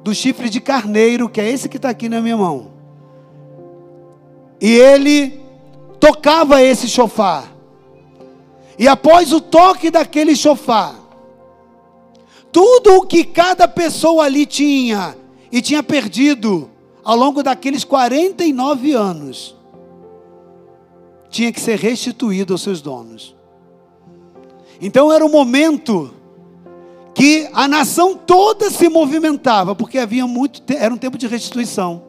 do chifre de carneiro, que é esse que está aqui na minha mão. E ele tocava esse chofar. E após o toque daquele chofar, tudo o que cada pessoa ali tinha e tinha perdido ao longo daqueles 49 anos, tinha que ser restituído aos seus donos. Então era o momento que a nação toda se movimentava, porque havia muito, era um tempo de restituição.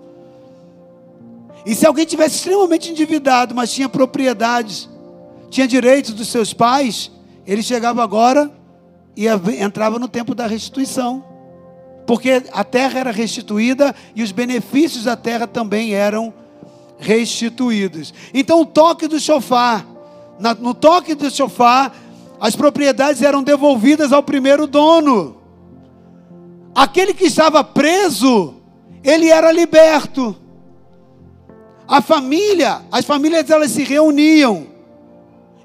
E se alguém tivesse extremamente endividado, mas tinha propriedades, tinha direitos dos seus pais, ele chegava agora e entrava no tempo da restituição. Porque a terra era restituída e os benefícios da terra também eram restituídos. Então o toque do chofar, no toque do chofar, as propriedades eram devolvidas ao primeiro dono. Aquele que estava preso, ele era liberto. A família, as famílias elas se reuniam.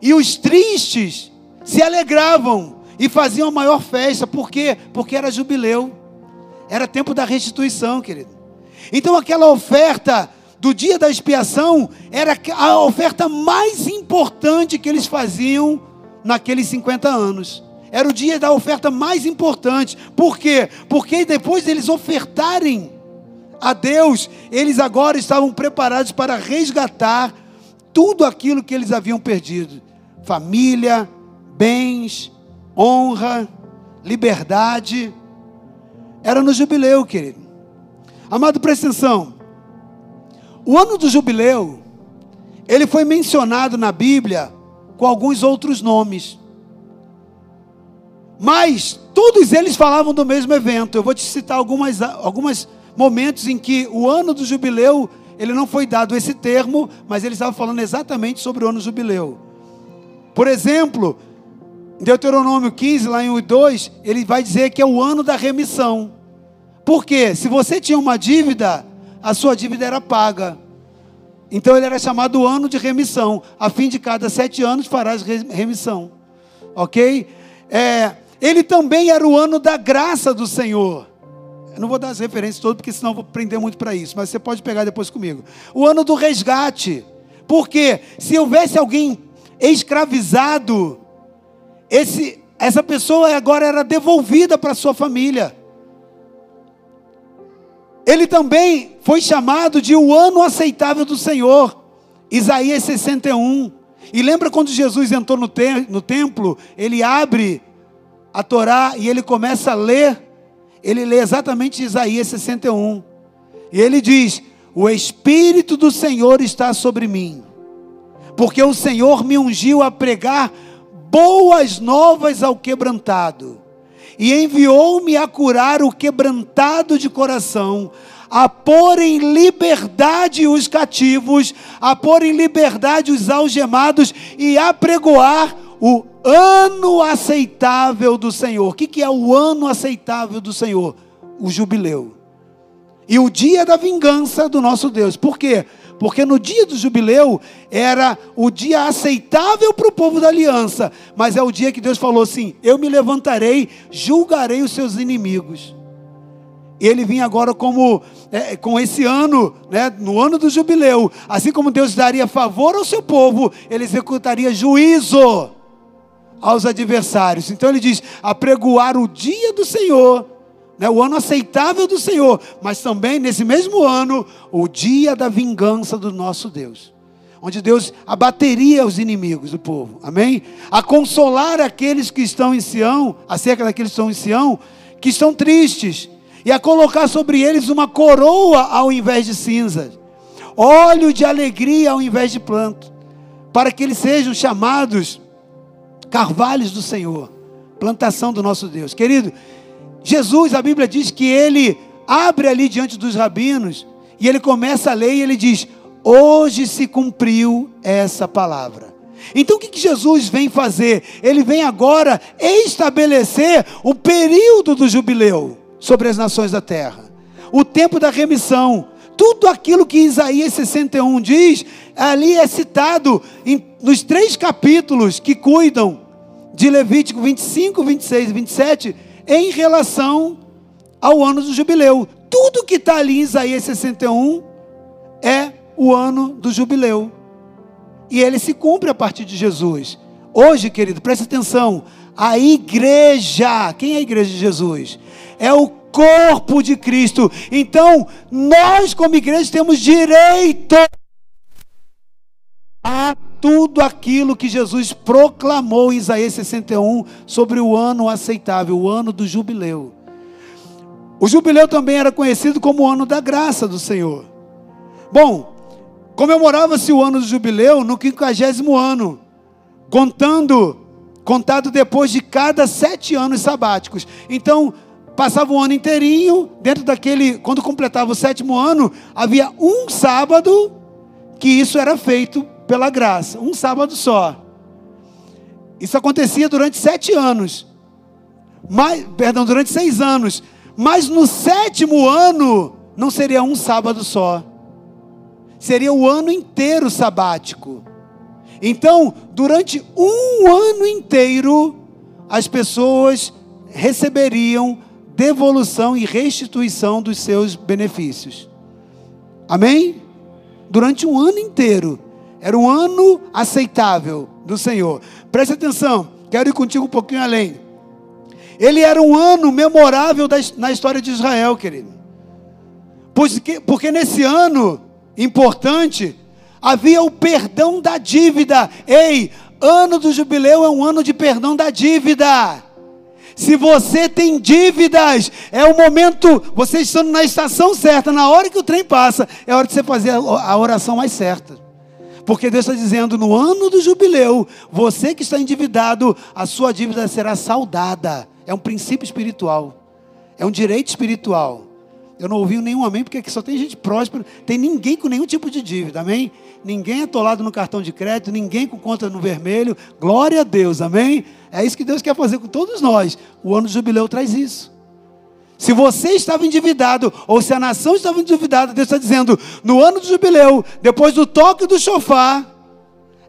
E os tristes se alegravam e faziam a maior festa. Por quê? Porque era jubileu. Era tempo da restituição, querido. Então aquela oferta do dia da expiação era a oferta mais importante que eles faziam naqueles 50 anos. Era o dia da oferta mais importante. Por quê? Porque depois deles ofertarem a Deus, eles agora estavam preparados para resgatar tudo aquilo que eles haviam perdido: família, bens, honra, liberdade. Era no jubileu, querido. Amado, presta atenção. O ano do jubileu, ele foi mencionado na Bíblia com alguns outros nomes. Mas todos eles falavam do mesmo evento. Eu vou te citar algumas, algumas momentos em que o ano do jubileu, ele não foi dado esse termo, mas ele estava falando exatamente sobre o ano do jubileu. Por exemplo, em Deuteronômio 15, lá em 1 e 2, ele vai dizer que é o ano da remissão. Por quê? Se você tinha uma dívida, a sua dívida era paga. Então ele era chamado ano de remissão. A fim de cada sete anos farás remissão. Ok? É, ele também era o ano da graça do Senhor. Eu não vou dar as referências todas, porque senão eu vou prender muito para isso. Mas você pode pegar depois comigo. O ano do resgate. Porque se houvesse alguém escravizado, esse, essa pessoa agora era devolvida para sua família. Ele também foi chamado de o ano aceitável do Senhor. Isaías 61. E lembra quando Jesus entrou no, te no templo? Ele abre a Torá e ele começa a ler ele lê exatamente Isaías 61. E ele diz: O Espírito do Senhor está sobre mim, porque o Senhor me ungiu a pregar boas novas ao quebrantado, e enviou-me a curar o quebrantado de coração, a pôr em liberdade os cativos, a pôr em liberdade os algemados e a pregoar o ano aceitável do Senhor. O que é o ano aceitável do Senhor? O jubileu. E o dia da vingança do nosso Deus. Por quê? Porque no dia do jubileu era o dia aceitável para o povo da aliança, mas é o dia que Deus falou assim: Eu me levantarei, julgarei os seus inimigos. Ele vinha agora como é, com esse ano, né, no ano do jubileu, assim como Deus daria favor ao seu povo, ele executaria juízo aos adversários. Então ele diz: apregoar o dia do Senhor, né, o ano aceitável do Senhor, mas também nesse mesmo ano, o dia da vingança do nosso Deus. Onde Deus abateria os inimigos do povo, amém? A consolar aqueles que estão em Sião, acerca daqueles que estão em Sião, que estão tristes, e a colocar sobre eles uma coroa ao invés de cinzas, óleo de alegria ao invés de planto, para que eles sejam chamados carvalhos do Senhor, plantação do nosso Deus. Querido, Jesus, a Bíblia diz que ele abre ali diante dos rabinos e ele começa a ler e ele diz: Hoje se cumpriu essa palavra. Então o que, Jesus vem fazer? Ele vem agora estabelecer o período do jubileu sobre as nações da terra, o tempo da remissão. Tudo aquilo que Isaías 61 diz, ali é citado em, nos três capítulos que cuidam de Levítico 25, 26 e 27, em relação ao ano do jubileu. Tudo que está ali em Isaías 61 é o ano do jubileu. E ele se cumpre a partir de Jesus. Hoje, querido, preste atenção. A igreja, quem é a igreja de Jesus? É o corpo de Cristo. Então, nós, como igreja, temos direito a tudo aquilo que Jesus proclamou em Isaías 61 sobre o ano aceitável, o ano do jubileu. O jubileu também era conhecido como o ano da graça do Senhor. Bom, Comemorava-se o ano do jubileu no quinquagésimo ano, contando, contado depois de cada sete anos sabáticos. Então, passava o ano inteirinho, dentro daquele, quando completava o sétimo ano, havia um sábado que isso era feito pela graça, um sábado só. Isso acontecia durante sete anos, mas, perdão, durante seis anos. Mas no sétimo ano não seria um sábado só seria o ano inteiro sabático. Então, durante um ano inteiro, as pessoas receberiam devolução e restituição dos seus benefícios. Amém? Durante um ano inteiro. Era um ano aceitável do Senhor. Preste atenção, quero ir contigo um pouquinho além. Ele era um ano memorável na história de Israel, querido. Porque, porque nesse ano importante, havia o perdão da dívida. Ei, ano do jubileu é um ano de perdão da dívida. Se você tem dívidas, é o momento, você estando na estação certa, na hora que o trem passa, é hora de você fazer a oração mais certa. Porque Deus está dizendo: no ano do jubileu, você que está endividado, a sua dívida será saldada. É um princípio espiritual, é um direito espiritual. Eu não ouvi nenhum amém, porque aqui só tem gente próspera, tem ninguém com nenhum tipo de dívida, amém? Ninguém atolado no cartão de crédito, ninguém com conta no vermelho, glória a Deus, amém? É isso que Deus quer fazer com todos nós. O ano do jubileu traz isso. Se você estava endividado, ou se a nação estava endividada, Deus está dizendo: no ano do jubileu, depois do toque do chofar,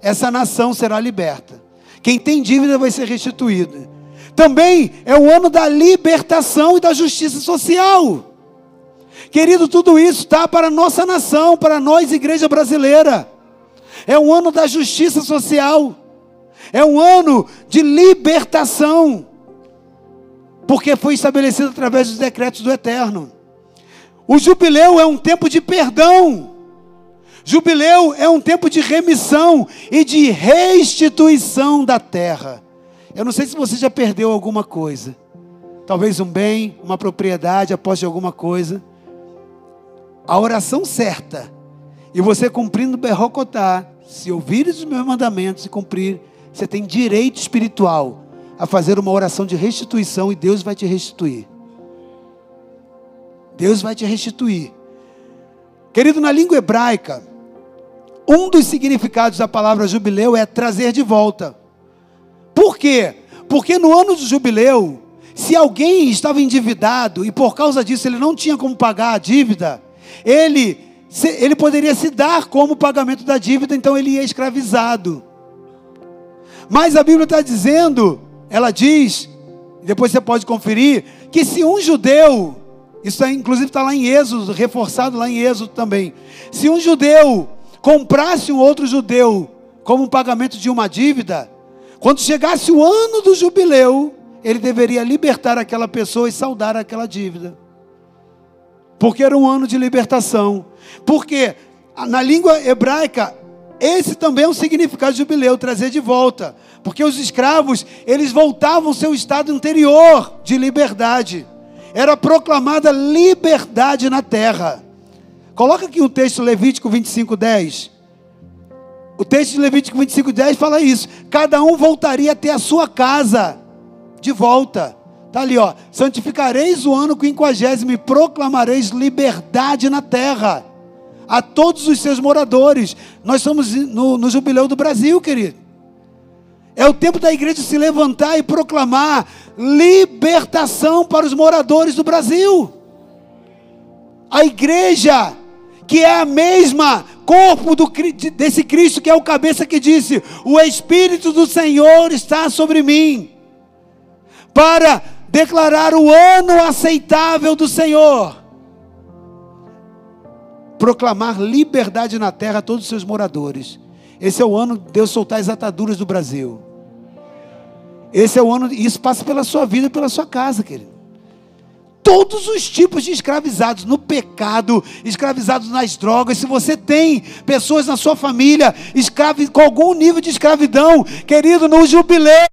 essa nação será liberta. Quem tem dívida vai ser restituída. Também é o ano da libertação e da justiça social. Querido, tudo isso está para a nossa nação, para nós, igreja brasileira. É um ano da justiça social. É um ano de libertação. Porque foi estabelecido através dos decretos do Eterno. O jubileu é um tempo de perdão. Jubileu é um tempo de remissão e de restituição da terra. Eu não sei se você já perdeu alguma coisa. Talvez um bem, uma propriedade, após de alguma coisa a oração certa, e você cumprindo berrocotá, se ouvir os meus mandamentos e cumprir, você tem direito espiritual a fazer uma oração de restituição e Deus vai te restituir. Deus vai te restituir. Querido, na língua hebraica, um dos significados da palavra jubileu é trazer de volta. Por quê? Porque no ano do jubileu, se alguém estava endividado e por causa disso ele não tinha como pagar a dívida, ele, ele poderia se dar como pagamento da dívida, então ele ia escravizado. Mas a Bíblia está dizendo, ela diz, depois você pode conferir, que se um judeu, isso é, inclusive está lá em Êxodo, reforçado lá em Êxodo também, se um judeu comprasse um outro judeu como um pagamento de uma dívida, quando chegasse o ano do jubileu, ele deveria libertar aquela pessoa e saldar aquela dívida porque era um ano de libertação. Porque na língua hebraica, esse também é um significado de jubileu, trazer de volta. Porque os escravos, eles voltavam ao seu estado anterior de liberdade. era proclamada liberdade na terra. Coloca aqui o texto Levítico 25, 10. O texto de Levítico 25, 10 fala isso. Cada um voltaria até a sua casa de volta. Está ali, ó. Santificareis o ano quinquagésimo e proclamareis liberdade na terra a todos os seus moradores. Nós somos no, no jubileu do Brasil, querido. É o tempo da igreja se levantar e proclamar libertação para os moradores do Brasil. A igreja, que é a mesma corpo do, desse Cristo que é o cabeça que disse: O Espírito do Senhor está sobre mim, para declarar o ano aceitável do Senhor, proclamar liberdade na terra a todos os seus moradores. Esse é o ano de Deus soltar as ataduras do Brasil. Esse é o ano, isso passa pela sua vida, pela sua casa, querido todos os tipos de escravizados no pecado, escravizados nas drogas. Se você tem pessoas na sua família escravi, com algum nível de escravidão, querido, no jubileu,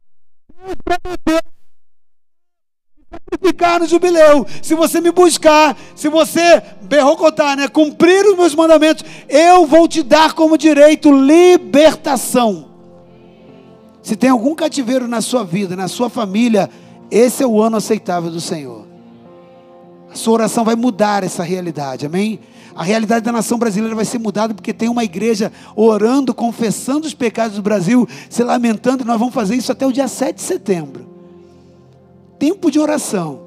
sacrificar no jubileu. Se você me buscar, se você berrocotar, né, cumprir os meus mandamentos, eu vou te dar como direito libertação. Se tem algum cativeiro na sua vida, na sua família, esse é o ano aceitável do Senhor. A sua oração vai mudar essa realidade, amém? A realidade da nação brasileira vai ser mudada porque tem uma igreja orando, confessando os pecados do Brasil, se lamentando, e nós vamos fazer isso até o dia 7 de setembro. Tempo de oração.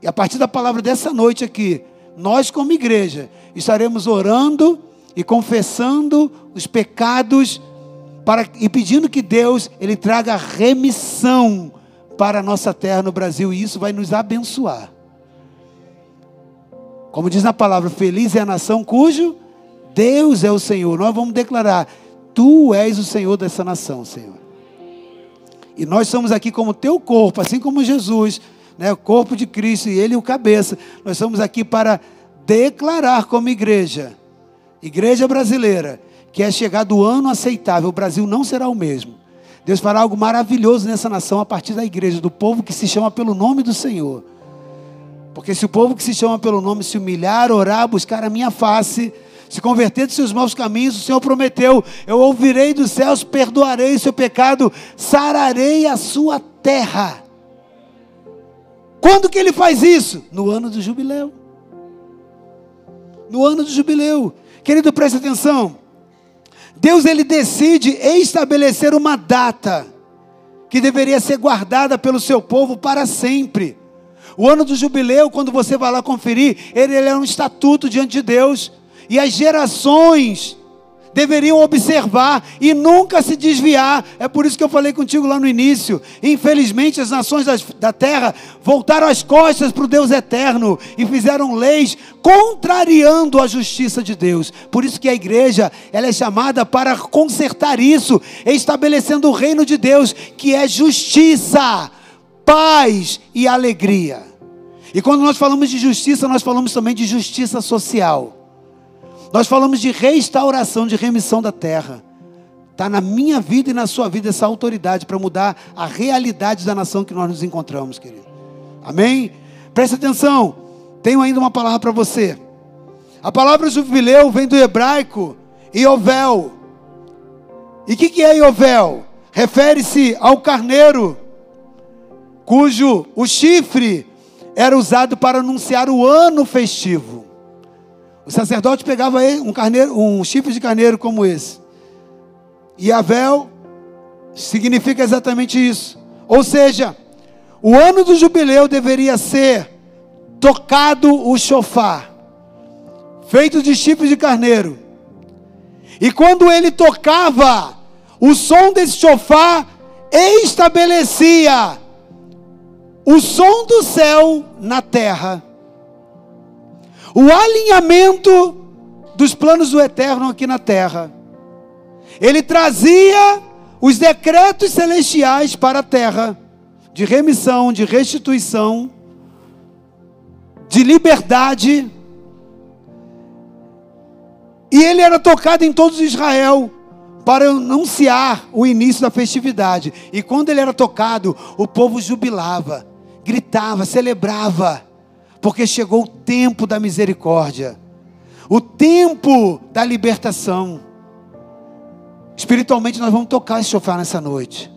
E a partir da palavra dessa noite aqui, nós, como igreja, estaremos orando e confessando os pecados para, e pedindo que Deus ele traga remissão para a nossa terra no Brasil, e isso vai nos abençoar. Como diz na palavra, feliz é a nação cujo Deus é o Senhor. Nós vamos declarar: Tu és o Senhor dessa nação, Senhor. E nós somos aqui como teu corpo, assim como Jesus, né, o corpo de Cristo e Ele o cabeça. Nós estamos aqui para declarar como igreja, igreja brasileira, que é chegado o ano aceitável. O Brasil não será o mesmo. Deus fará algo maravilhoso nessa nação a partir da igreja, do povo que se chama pelo nome do Senhor. Porque se o povo que se chama pelo nome se humilhar, orar, buscar a minha face, se converter dos seus maus caminhos, o Senhor prometeu: eu ouvirei dos céus, perdoarei seu pecado, sararei a sua terra. Quando que ele faz isso? No ano do jubileu. No ano do jubileu. Querido, preste atenção. Deus ele decide estabelecer uma data que deveria ser guardada pelo seu povo para sempre. O ano do jubileu, quando você vai lá conferir, ele, ele é um estatuto diante de Deus. E as gerações deveriam observar e nunca se desviar. É por isso que eu falei contigo lá no início. Infelizmente, as nações da terra voltaram as costas para o Deus eterno e fizeram leis contrariando a justiça de Deus. Por isso que a igreja ela é chamada para consertar isso, estabelecendo o reino de Deus, que é justiça, paz e alegria. E quando nós falamos de justiça, nós falamos também de justiça social. Nós falamos de restauração, de remissão da terra. Está na minha vida e na sua vida essa autoridade para mudar a realidade da nação que nós nos encontramos, querido. Amém? Preste atenção. Tenho ainda uma palavra para você. A palavra jubileu vem do hebraico Iovel. E o que, que é Iovel? Refere-se ao carneiro, cujo o chifre era usado para anunciar o ano festivo. O sacerdote pegava um, carneiro, um chifre de carneiro como esse. E Avel significa exatamente isso. Ou seja, o ano do jubileu deveria ser tocado o chofar, feito de chifre de carneiro. E quando ele tocava, o som desse chofar estabelecia o som do céu na terra, o alinhamento dos planos do eterno aqui na terra. Ele trazia os decretos celestiais para a terra, de remissão, de restituição, de liberdade. E ele era tocado em todo Israel para anunciar o início da festividade. E quando ele era tocado, o povo jubilava gritava, celebrava, porque chegou o tempo da misericórdia, o tempo da libertação. Espiritualmente, nós vamos tocar esse chofar nessa noite,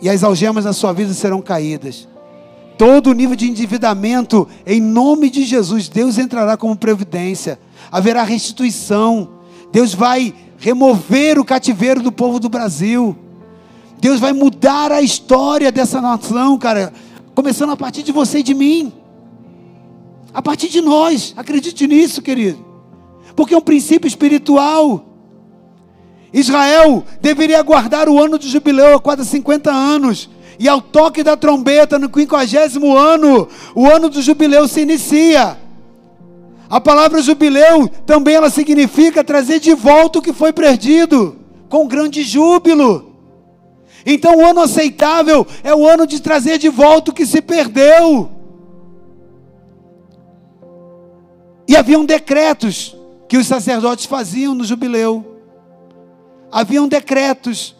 e as algemas da sua vida serão caídas. Todo o nível de endividamento, em nome de Jesus, Deus entrará como previdência, haverá restituição, Deus vai remover o cativeiro do povo do Brasil. Deus vai mudar a história dessa nação, cara, começando a partir de você e de mim. A partir de nós, acredite nisso, querido. Porque é um princípio espiritual. Israel deveria aguardar o ano de jubileu a quase 50 anos. E ao toque da trombeta, no quinquagésimo ano, o ano do jubileu se inicia. A palavra jubileu também ela significa trazer de volta o que foi perdido, com grande júbilo. Então o ano aceitável é o ano de trazer de volta o que se perdeu. E haviam decretos que os sacerdotes faziam no jubileu. Haviam decretos.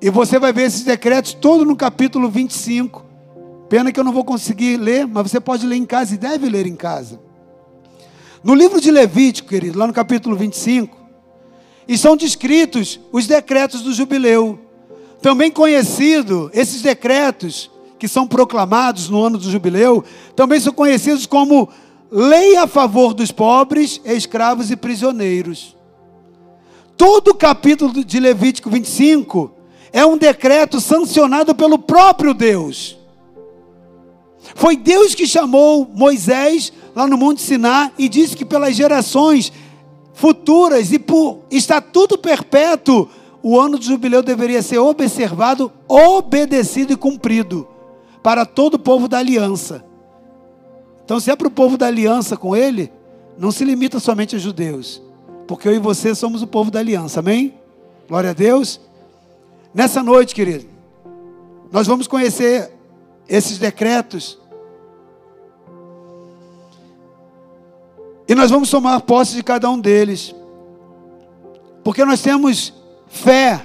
E você vai ver esses decretos todo no capítulo 25. Pena que eu não vou conseguir ler, mas você pode ler em casa e deve ler em casa. No livro de Levítico, querido, lá no capítulo 25, e são descritos os decretos do jubileu. Também conhecido, esses decretos que são proclamados no ano do jubileu, também são conhecidos como lei a favor dos pobres, escravos e prisioneiros. Todo o capítulo de Levítico 25 é um decreto sancionado pelo próprio Deus. Foi Deus que chamou Moisés lá no Monte Siná e disse que pelas gerações futuras e por estatuto perpétuo o ano de jubileu deveria ser observado, obedecido e cumprido para todo o povo da aliança. Então, se é para o povo da aliança com ele, não se limita somente a judeus, porque eu e você somos o povo da aliança, amém? Glória a Deus. Nessa noite, querido, nós vamos conhecer esses decretos e nós vamos tomar posse de cada um deles, porque nós temos fé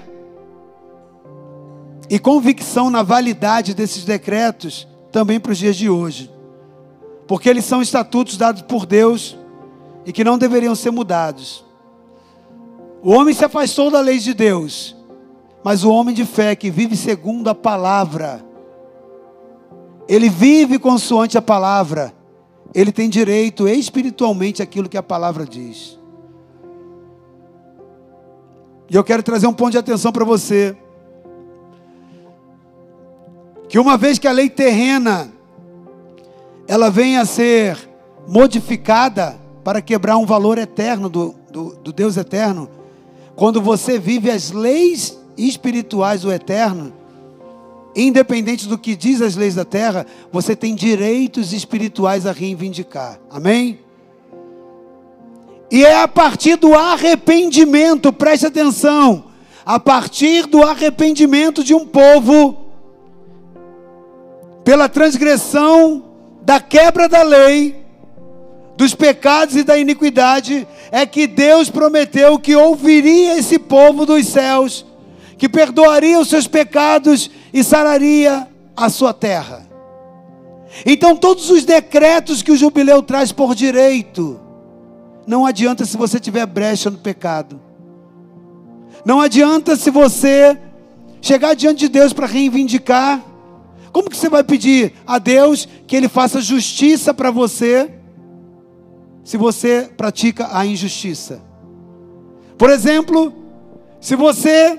e convicção na validade desses decretos também para os dias de hoje. Porque eles são estatutos dados por Deus e que não deveriam ser mudados. O homem se afastou da lei de Deus, mas o homem de fé que vive segundo a palavra, ele vive consoante a palavra, ele tem direito espiritualmente àquilo que a palavra diz. E eu quero trazer um ponto de atenção para você. Que uma vez que a lei terrena ela venha a ser modificada para quebrar um valor eterno do, do, do Deus eterno, quando você vive as leis espirituais do eterno, independente do que diz as leis da terra, você tem direitos espirituais a reivindicar. Amém? E é a partir do arrependimento, preste atenção, a partir do arrependimento de um povo, pela transgressão da quebra da lei, dos pecados e da iniquidade, é que Deus prometeu que ouviria esse povo dos céus, que perdoaria os seus pecados e sararia a sua terra. Então, todos os decretos que o jubileu traz por direito, não adianta se você tiver brecha no pecado. Não adianta se você chegar diante de Deus para reivindicar. Como que você vai pedir a Deus que Ele faça justiça para você, se você pratica a injustiça? Por exemplo, se você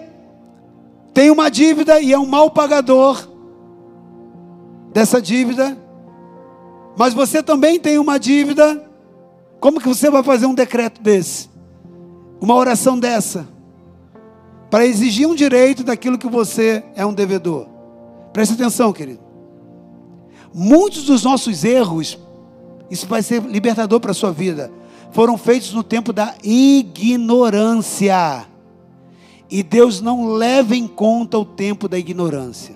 tem uma dívida e é um mau pagador dessa dívida, mas você também tem uma dívida como que você vai fazer um decreto desse? Uma oração dessa? Para exigir um direito daquilo que você é um devedor. Preste atenção, querido. Muitos dos nossos erros, isso vai ser libertador para a sua vida, foram feitos no tempo da ignorância. E Deus não leva em conta o tempo da ignorância.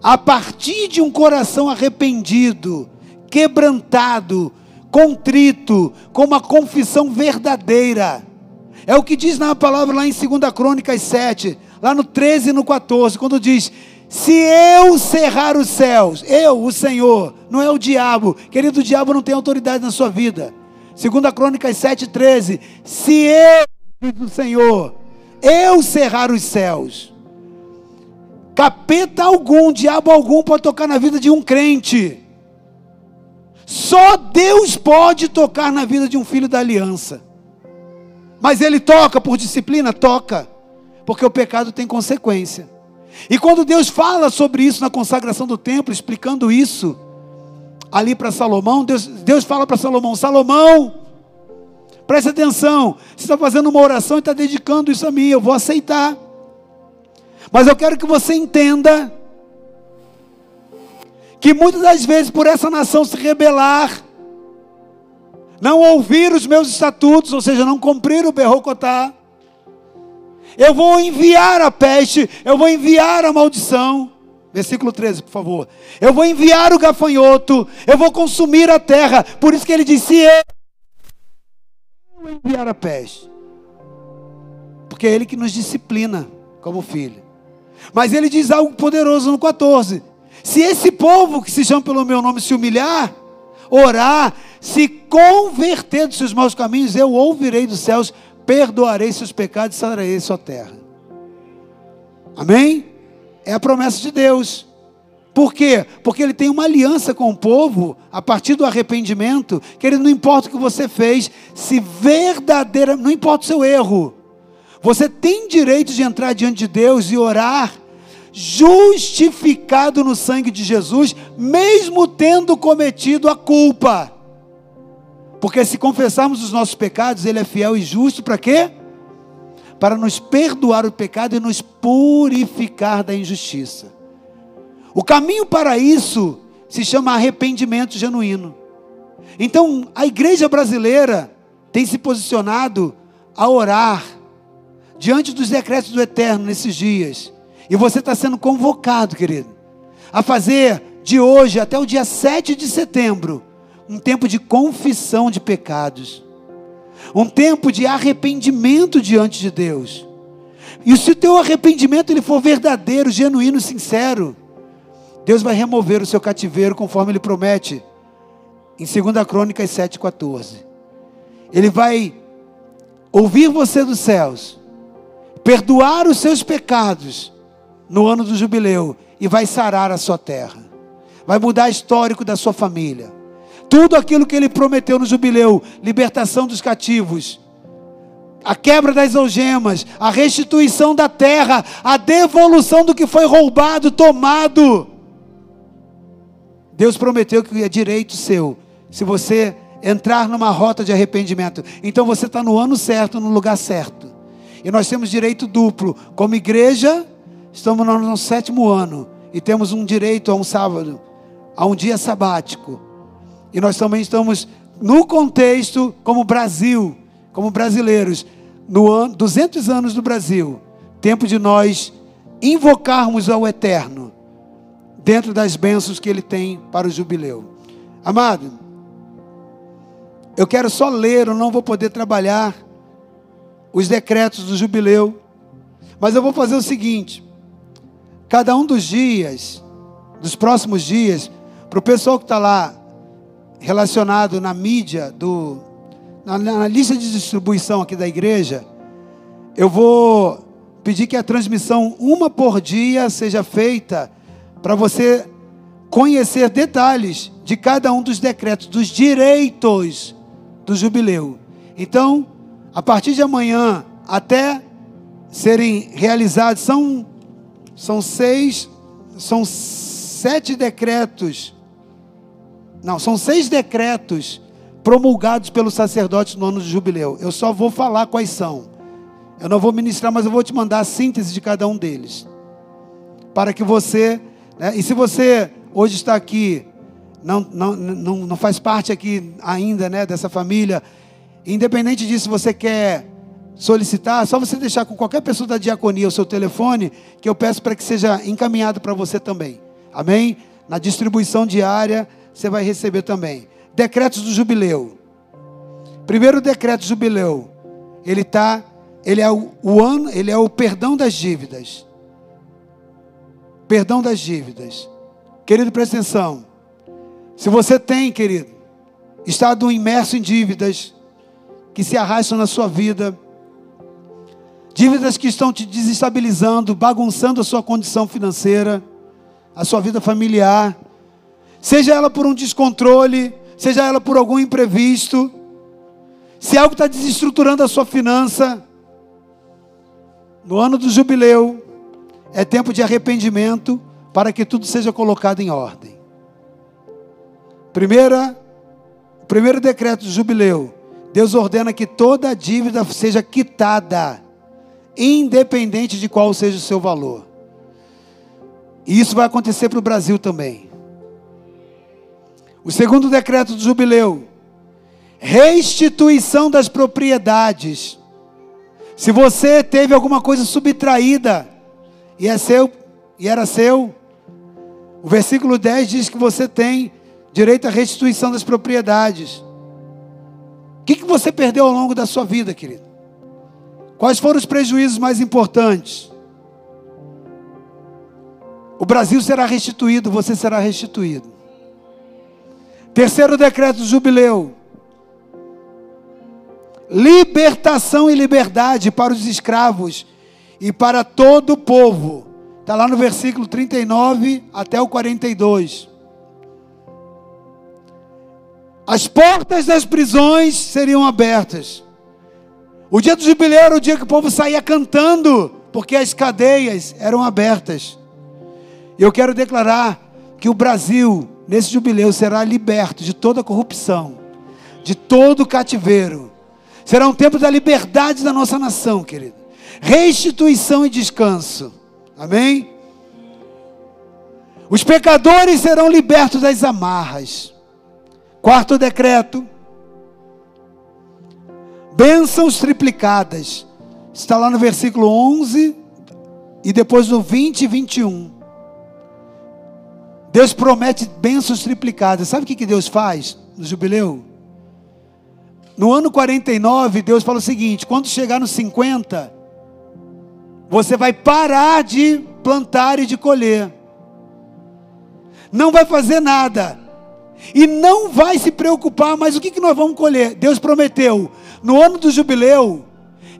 A partir de um coração arrependido, quebrantado, contrito, com uma confissão verdadeira. É o que diz na palavra lá em 2 Crônicas 7, lá no 13 e no 14, quando diz: Se eu cerrar os céus, eu, o Senhor, não é o diabo. Querido, o diabo não tem autoridade na sua vida. Segunda Crônicas 7,13. Se eu, diz o Senhor, eu cerrar os céus, capeta algum, diabo algum pode tocar na vida de um crente. Só Deus pode tocar na vida de um filho da aliança. Mas ele toca por disciplina? Toca. Porque o pecado tem consequência. E quando Deus fala sobre isso na consagração do templo, explicando isso ali para Salomão, Deus, Deus fala para Salomão: Salomão, preste atenção, você está fazendo uma oração e está dedicando isso a mim, eu vou aceitar. Mas eu quero que você entenda que muitas das vezes, por essa nação se rebelar, não ouvir os meus estatutos, ou seja, não cumprir o Berrocotá, eu vou enviar a peste, eu vou enviar a maldição. Versículo 13, por favor. Eu vou enviar o gafanhoto, eu vou consumir a terra. Por isso que ele disse: Eu vou enviar a peste. Porque é ele que nos disciplina como filho. Mas ele diz algo poderoso no 14: Se esse povo que se chama pelo meu nome se humilhar, orar, se converter dos seus maus caminhos, eu ouvirei dos céus perdoarei seus pecados e sararei sua terra. Amém? É a promessa de Deus. Por quê? Porque ele tem uma aliança com o povo a partir do arrependimento, que ele não importa o que você fez, se verdadeira, não importa o seu erro. Você tem direito de entrar diante de Deus e orar justificado no sangue de Jesus, mesmo tendo cometido a culpa. Porque se confessarmos os nossos pecados, Ele é fiel e justo para quê? Para nos perdoar o pecado e nos purificar da injustiça. O caminho para isso se chama arrependimento genuíno. Então, a igreja brasileira tem se posicionado a orar diante dos decretos do Eterno nesses dias. E você está sendo convocado, querido, a fazer de hoje até o dia 7 de setembro um tempo de confissão de pecados, um tempo de arrependimento diante de Deus. E se o teu arrependimento ele for verdadeiro, genuíno, sincero, Deus vai remover o seu cativeiro conforme ele promete em 2 Crônicas 7,14. Ele vai ouvir você dos céus, perdoar os seus pecados no ano do jubileu e vai sarar a sua terra. Vai mudar o histórico da sua família tudo aquilo que ele prometeu no jubileu libertação dos cativos, a quebra das algemas, a restituição da terra, a devolução do que foi roubado, tomado. Deus prometeu que é direito seu, se você entrar numa rota de arrependimento. Então você está no ano certo, no lugar certo. E nós temos direito duplo. Como igreja, estamos no sétimo ano. E temos um direito a um sábado, a um dia sabático. E nós também estamos no contexto como Brasil, como brasileiros, no ano 200 anos do Brasil, tempo de nós invocarmos ao Eterno dentro das bênçãos que ele tem para o jubileu. Amado, eu quero só ler, eu não vou poder trabalhar os decretos do jubileu, mas eu vou fazer o seguinte: cada um dos dias, dos próximos dias, para o pessoal que está lá relacionado na mídia, do, na, na lista de distribuição aqui da igreja, eu vou pedir que a transmissão, uma por dia, seja feita para você conhecer detalhes de cada um dos decretos, dos direitos do jubileu. Então, a partir de amanhã até serem realizados, são, são seis, são sete decretos não, são seis decretos promulgados pelos sacerdotes no ano de jubileu. Eu só vou falar quais são. Eu não vou ministrar, mas eu vou te mandar a síntese de cada um deles. Para que você. Né, e se você hoje está aqui, não, não, não, não faz parte aqui ainda né, dessa família, independente disso, você quer solicitar, só você deixar com qualquer pessoa da diaconia o seu telefone, que eu peço para que seja encaminhado para você também. Amém? Na distribuição diária você vai receber também. Decretos do jubileu. Primeiro decreto do jubileu. Ele tá, ele é o, o ano, ele é o perdão das dívidas. perdão das dívidas. Querido, presta atenção. Se você tem, querido, estado imerso em dívidas que se arrastam na sua vida, dívidas que estão te desestabilizando, bagunçando a sua condição financeira, a sua vida familiar, seja ela por um descontrole, seja ela por algum imprevisto, se algo está desestruturando a sua finança, no ano do jubileu, é tempo de arrependimento para que tudo seja colocado em ordem. Primeira, primeiro decreto do jubileu, Deus ordena que toda a dívida seja quitada, independente de qual seja o seu valor. E isso vai acontecer para o Brasil também. O segundo decreto do jubileu, restituição das propriedades. Se você teve alguma coisa subtraída e é seu e era seu, o versículo 10 diz que você tem direito à restituição das propriedades. O que, que você perdeu ao longo da sua vida, querido? Quais foram os prejuízos mais importantes? O Brasil será restituído, você será restituído. Terceiro decreto do jubileu libertação e liberdade para os escravos e para todo o povo. Está lá no versículo 39 até o 42. As portas das prisões seriam abertas. O dia do jubileu era o dia que o povo saía cantando, porque as cadeias eram abertas. Eu quero declarar que o Brasil, nesse jubileu, será liberto de toda corrupção, de todo cativeiro Será um tempo da liberdade da nossa nação, querido. Restituição e descanso. Amém? Os pecadores serão libertos das amarras. Quarto decreto. Bênçãos triplicadas. Está lá no versículo 11 e depois no 20 e 21. Deus promete bênçãos triplicadas. Sabe o que Deus faz no jubileu? No ano 49, Deus fala o seguinte: quando chegar no 50, você vai parar de plantar e de colher. Não vai fazer nada. E não vai se preocupar, mas o que, que nós vamos colher? Deus prometeu: no ano do jubileu,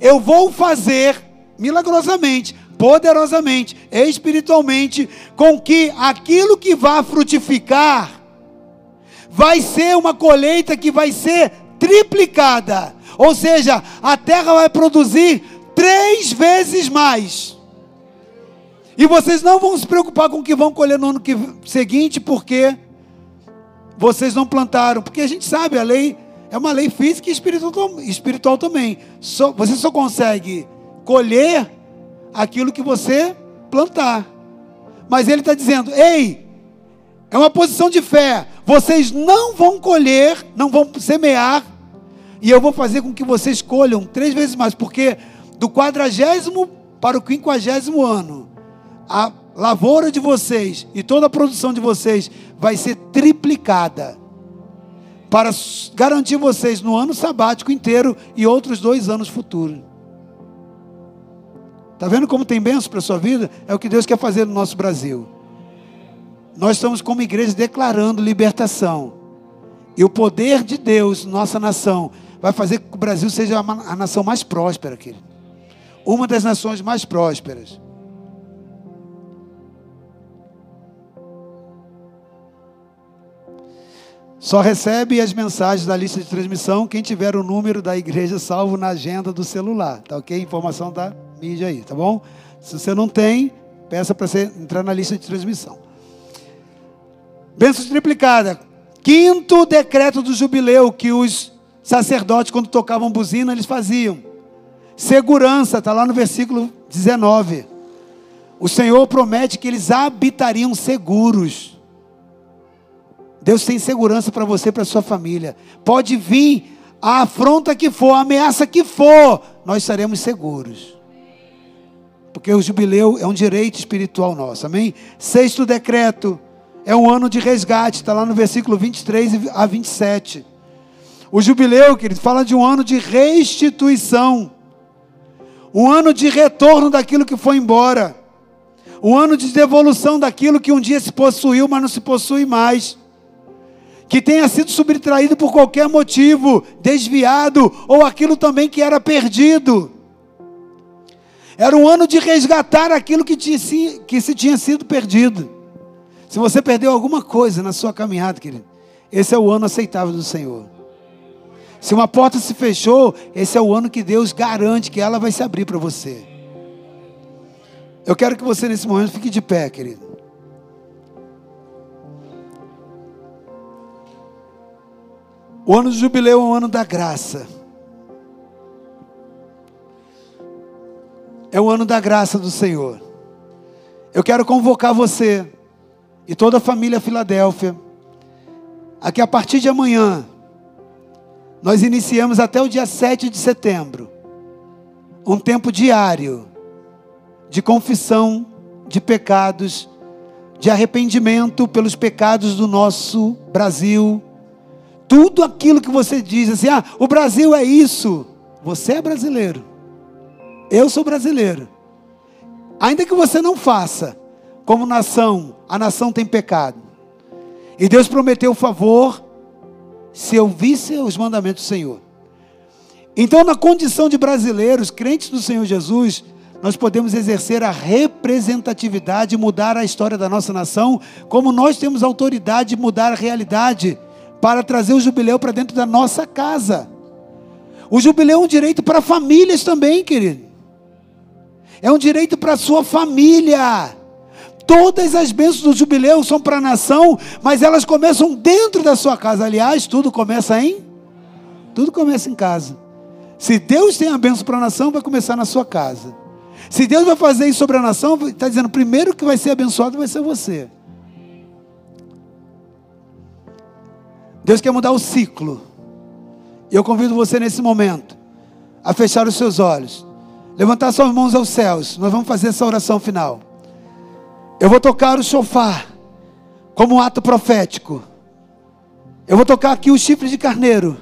eu vou fazer milagrosamente, poderosamente, espiritualmente, com que aquilo que vai frutificar, vai ser uma colheita que vai ser triplicada. Ou seja, a terra vai produzir três vezes mais. E vocês não vão se preocupar com o que vão colher no ano que, seguinte, porque vocês não plantaram. Porque a gente sabe, a lei é uma lei física e espiritual, espiritual também. Só, você só consegue colher aquilo que você plantar. Mas ele está dizendo: ei, é uma posição de fé. Vocês não vão colher, não vão semear e eu vou fazer com que vocês colham três vezes mais, porque do quadragésimo para o quinquagésimo ano, a lavoura de vocês e toda a produção de vocês vai ser triplicada para garantir vocês no ano sabático inteiro e outros dois anos futuros. Está vendo como tem bênção para a sua vida? É o que Deus quer fazer no nosso Brasil. Nós estamos como igreja declarando libertação. E o poder de Deus, nossa nação, vai fazer que o Brasil seja a nação mais próspera, querido. Uma das nações mais prósperas. Só recebe as mensagens da lista de transmissão quem tiver o número da igreja salvo na agenda do celular, tá ok? Informação da mídia aí, tá bom? Se você não tem, peça para você entrar na lista de transmissão. Bênção triplicada. Quinto decreto do jubileu que os sacerdotes, quando tocavam buzina, eles faziam. Segurança, está lá no versículo 19. O Senhor promete que eles habitariam seguros. Deus tem segurança para você e para sua família. Pode vir a afronta que for, a ameaça que for, nós estaremos seguros. Porque o jubileu é um direito espiritual nosso, amém? Sexto decreto é um ano de resgate, está lá no versículo 23 a 27. O jubileu, querido, fala de um ano de restituição, um ano de retorno daquilo que foi embora. O ano de devolução daquilo que um dia se possuiu, mas não se possui mais. Que tenha sido subtraído por qualquer motivo, desviado, ou aquilo também que era perdido. Era um ano de resgatar aquilo que, tinha, que se tinha sido perdido. Se você perdeu alguma coisa na sua caminhada, querido, esse é o ano aceitável do Senhor. Se uma porta se fechou, esse é o ano que Deus garante que ela vai se abrir para você. Eu quero que você nesse momento fique de pé, querido. O ano do jubileu é o ano da graça. É o ano da graça do Senhor. Eu quero convocar você e toda a família Filadélfia a que a partir de amanhã nós iniciamos até o dia 7 de setembro um tempo diário de confissão de pecados, de arrependimento pelos pecados do nosso Brasil. Tudo aquilo que você diz assim: "Ah, o Brasil é isso". Você é brasileiro. Eu sou brasileiro. Ainda que você não faça, como nação, a nação tem pecado. E Deus prometeu favor se eu visse os mandamentos do Senhor. Então, na condição de brasileiros, crentes do Senhor Jesus, nós podemos exercer a representatividade, mudar a história da nossa nação, como nós temos autoridade de mudar a realidade para trazer o jubileu para dentro da nossa casa. O jubileu é um direito para famílias também, querido. É um direito para a sua família. Todas as bênçãos do jubileu são para a nação, mas elas começam dentro da sua casa. Aliás, tudo começa em? Tudo começa em casa. Se Deus tem a bênção para a nação, vai começar na sua casa. Se Deus vai fazer isso sobre a nação, está dizendo: primeiro que vai ser abençoado vai ser você. Deus quer mudar o ciclo. E eu convido você nesse momento a fechar os seus olhos, levantar suas mãos aos céus. Nós vamos fazer essa oração final. Eu vou tocar o sofá como um ato profético. Eu vou tocar aqui o chifre de carneiro.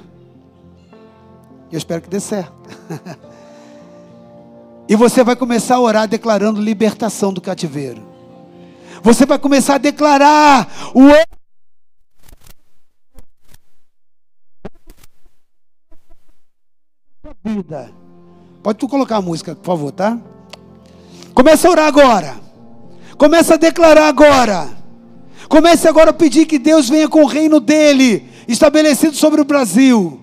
Eu espero que dê certo. e você vai começar a orar declarando libertação do cativeiro. Você vai começar a declarar o vida. Pode tu colocar a música, por favor, tá? Começa a orar agora. Começa a declarar agora. Comece agora a pedir que Deus venha com o reino dele estabelecido sobre o Brasil.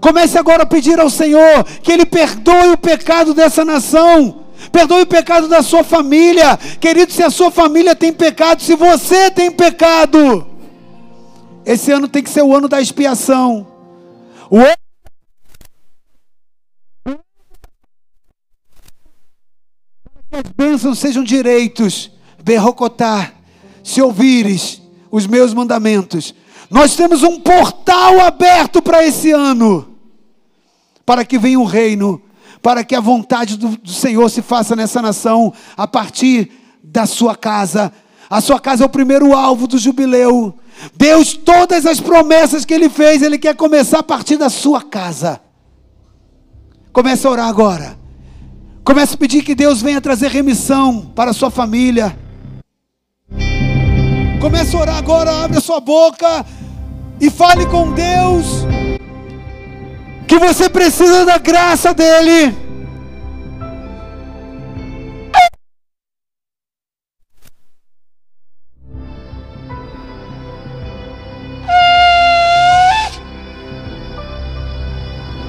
Comece agora a pedir ao Senhor que Ele perdoe o pecado dessa nação, perdoe o pecado da sua família. Querido, se a sua família tem pecado, se você tem pecado, esse ano tem que ser o ano da expiação. O ano as bênçãos sejam direitos, berrocotar, se ouvires os meus mandamentos. Nós temos um portal aberto para esse ano para que venha o reino, para que a vontade do, do Senhor se faça nessa nação a partir da sua casa. A sua casa é o primeiro alvo do jubileu. Deus, todas as promessas que Ele fez, Ele quer começar a partir da sua casa. Comece a orar agora. Comece a pedir que Deus venha trazer remissão para a sua família. Comece a orar agora, abre a sua boca e fale com Deus que você precisa da graça dele.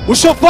O chofar